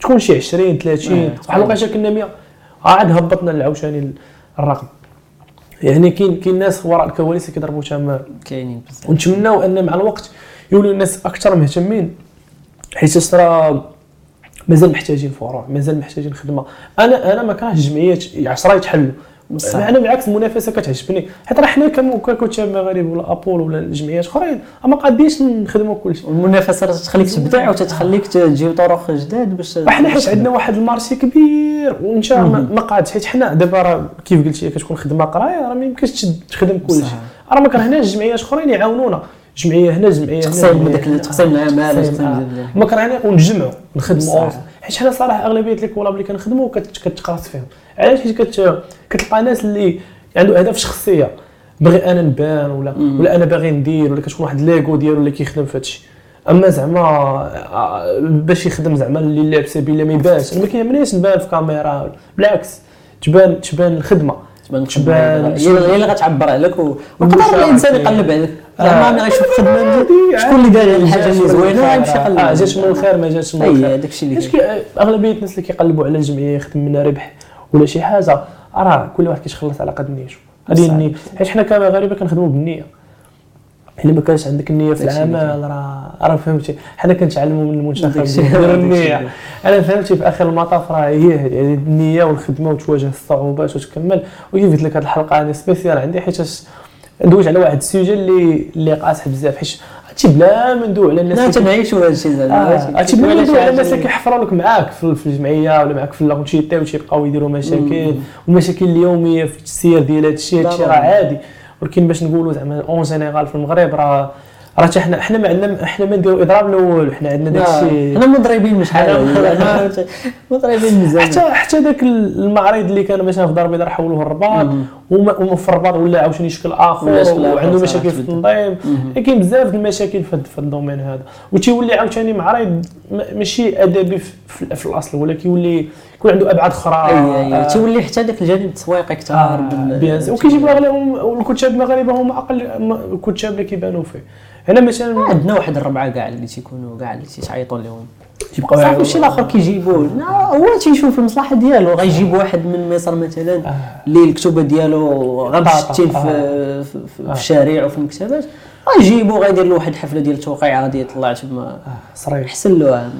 تكون شي 20 30 آه، واحد الوقيتة كنا 100 عاد هبطنا العاوتاني الرقم. يعني كاين كاين ناس وراء الكواليس كيضربوا تما كاينين بزاف. ونتمناو أن مع الوقت يولوا الناس أكثر مهتمين حيت راه مازال محتاجين فروع مازال محتاجين خدمة. أنا أنا ما كرهتش الجمعيات 10 يتحلوا. بصح. أنا بالعكس المنافسة كتعجبني. حيت راه حنا ككتاب مغاربه ولا أبول ولا الجمعيات أخرين ما قادينش نخدموا كلشي. والمنافسه راه تخليك تبدع وتتخليك تجيب طرق جداد باش وحنا حيت عندنا واحد ال marché كبير وانت ما ما قادش. حيت حنا دابا راه كيف قلتي كتكون خدمة قراية راه ما يمكنش تخدم كلشي. راه ما كرهناش جمعيات أخرين يعاونونا. جمعية هنا جمعية هنا تقسيم جمعية داك. تقسيم العماله ما كرهنا ونجمعوا نخدموا. حيت حنا صراحة أغلبية لي كولاب اللي كنخدموا كت- كتقراص فيهم. علاش؟ حيت كت- كتلقى ناس اللي عنده أهداف شخصية. باغي أنا نبان ولا ولا أنا باغي ندير ولا كتكون واحد ليغو ديالو اللي كيخدم في هادشي. أما زعما آه، باش يخدم زعما اللي لعب سبيله ما يبانش. أنا ما كيهمنيش نبان في كاميرا. بالعكس تبان تبان الخدمة. تبان تبان هي اللي غتعبر عليك و- ويقدر والمشاركة. الإنسان يقلب عليك. زعما ملي غيشوف خدمة هادي شكون اللي دار عادي، الحاجة اللي زوينة الخير. يمشي يقلب. آه جات من الخير ما جاتش من اي الخير. هذاك الشيء اللي كي- أغلبية الناس اللي كيقلبوا على الجمعيه يخدم منها ربح ولا شي حاجة راه كل واحد كيتخلص على قد نيته. هذه. النية. حيت حنا كمغاربه كنخدموا بالنية. الا ما كانش عندك النيه في داكشي العمل راه راه فهمتي. حنا كنتعلموا من المنتخب داكشي- داكشي النيه أنا فهمتي في آخر المطاف راه هي هذه يعني النية والخدمة وتواجه الصعوبات وتكمل. قلت لك هذه الحلقة أنا spéciale عندي حيت ندوز على واحد ال sujet اللي اللي قاصح بزاف حيت هادشي بلا ما ندوي على الناس لا تنعيشوا هذا الشيء زعما هادشي بلا ما ندوي على الناس اللي كيحفروا لك معاك في في الجمعية ولا معاك في اللونشيتي وتيبقاو يديروا مشاكل والمشاكل اليومية في السير ديال هادشي هادشي راه. عادي. ولكن باش نقولوا زعما en général في المغرب راه راه حنا حنا ما عندنا حنا ما نديروا اضراب الأول حنا عندنا داكشي. حنا مضربين مش حاجة حنا- مضربين. مزيان حتى حتى ذاك المعرض اللي كان مثلا في دار البيضاء حولوه الرباط مم. وما وما في الرباط ولا عاوتاني شكل آخر وعنده مشاكل في. التنظيم. كاين بزاف المشاكل في في الدومين هذا. وتيولي عاوتاني معرض ما- ماشي أدبي في الأصل ولا كيولي يكون عنده أبعاد أخرى. أي أي آه، تولي حتى ذاك الجانب التسويقي أكثر آه،. وكيجيبوا اغلبهم والكتاب المغاربه هما أقل الكتاب اللي كيبانوا فيه. هنا مثلا عندنا واحد الربعة كاع اللي تيكونوا كاع اللي تيعيطوا لهم. تيبقاو صافي الشيء الآخر كيجيبوه. هو تيشوف المصلحة ديالو. غيجيب واحد من مصر مثلا آه. اللي الكتوبه ديالو غمشتين في, آه. في, في, في الشارع وفي المكتبات. غيجيبو غيدير له واحد الحفلة ديال التوقيع غادي يطلع تما صريح. احسن له.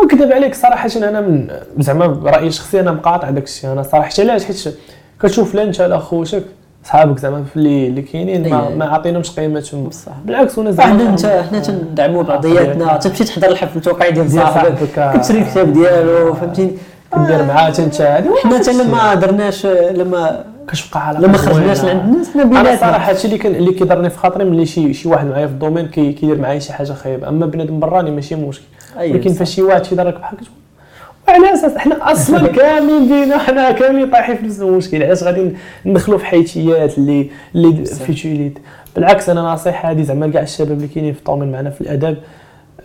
وكذب عليك صراحة. أنا من زعما برايي الشخصي أنا مقاطع داك الشيء. أنا صراحة علاش؟ حيت كتشوف لا إنت لا خوتك صحابك زعما في اللي اللي كاينين ما, أي. ما عاطينهمش قيمتهم. بصح. بالعكس وأنا حنا أنت حنا تندعموا بعضياتنا تمشي تحضر الحفل التوقيع ديال صاحبك آه. كتشري الكتاب ديالو فهمتيني كدير معاه حتى أنت حنا حتى لما درناش لما كتبقى علاقه لما خرجناش. لعند الناس حنا أنا بيناتنا. الصراحه هادشي اللي كان اللي كيضرني في خاطري ملي شي شي واحد معايا في ال domaine كي كيدير معايا شي حاجة خايبة. أما بنادم براني ماشي مشكل. ولكن صح. فاش شي واحد كيضرك بحال كتقول وعلى أساس إحنا أصلا كاملين بينا حنا كاملين طايحين في نفس المشكل علاش غادي ندخلوا في حيتيات اللي اللي صح. futilités بالعكس أنا نصيحه هذه زعما كاع الشباب اللي كاينين في ال domaine معنا في الاداب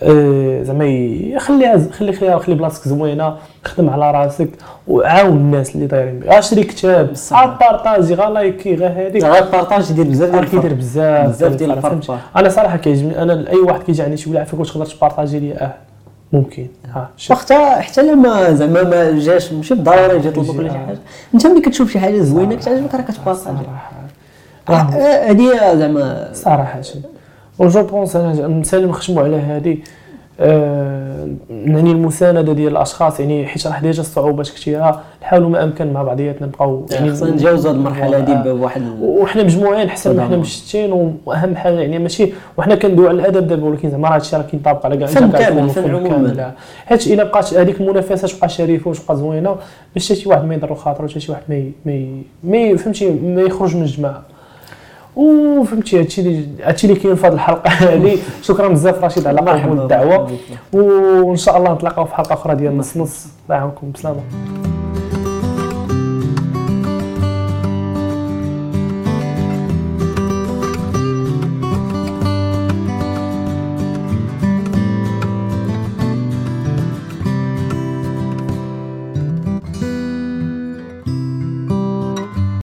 آه، زعما خليها خلي خليها خلي بلاصتك زوينة خدم على راسك وعاون الناس اللي دايرين بك غير شري كتاب. عاد partager غير liker غير هذيك غير partage يدير بزاف ديال كيدير. بزاف بزاف ديال؟ الفرق. أنا صراحة كيعجبني أنا اي واحد كيجي عندي شي عافاك واش تقدر ت partager لي آه ممكن. ها. شوف. وقتها حتى لما زعما ما جاش ماشي بالضروره يجي يطلبك ولا شي حاجة. انت ملي كتشوف شي حاجة زوينة كتعجبك راه كت partager صراحة. آه، آه، هذه زعما صراحة و je pense أنا مثلا نخشموا على هذه آه يعني المساندة ديال الأشخاص يعني حيت راه déjà الصعوبات كثيره نحاولوا ما أمكن مع بعضياتنا نبقاو يعني خصنا نتجاوزوا هذه المرحلة هذه آه. بواحد وحنا مجموعين حسن ما حنا. مشتين وأهم حاجة يعني ماشي وحنا كندويو على الأدب دابا ولكن زعما راه هادشي راه كينطبق على كاع فن كاع كامل، الفنون فن عموماً. كامل. حيت إلا بقات هذيك المنافسة تبقى شريفة وتبقى زوينة باش حتى شي واحد ما يضر خاطره حتى شي واحد ما ما فهمتي ما يخرج من الجماعة وفهمتي هادشي اللي هادشي اللي كاين في هذه الحلقة هذه شكرا بزاف رشيد على قبول الدعوه. وإن شاء الله نتلاقاو في حلقة أخرى ديال نص نص. الله يعاونكم. بسلامة.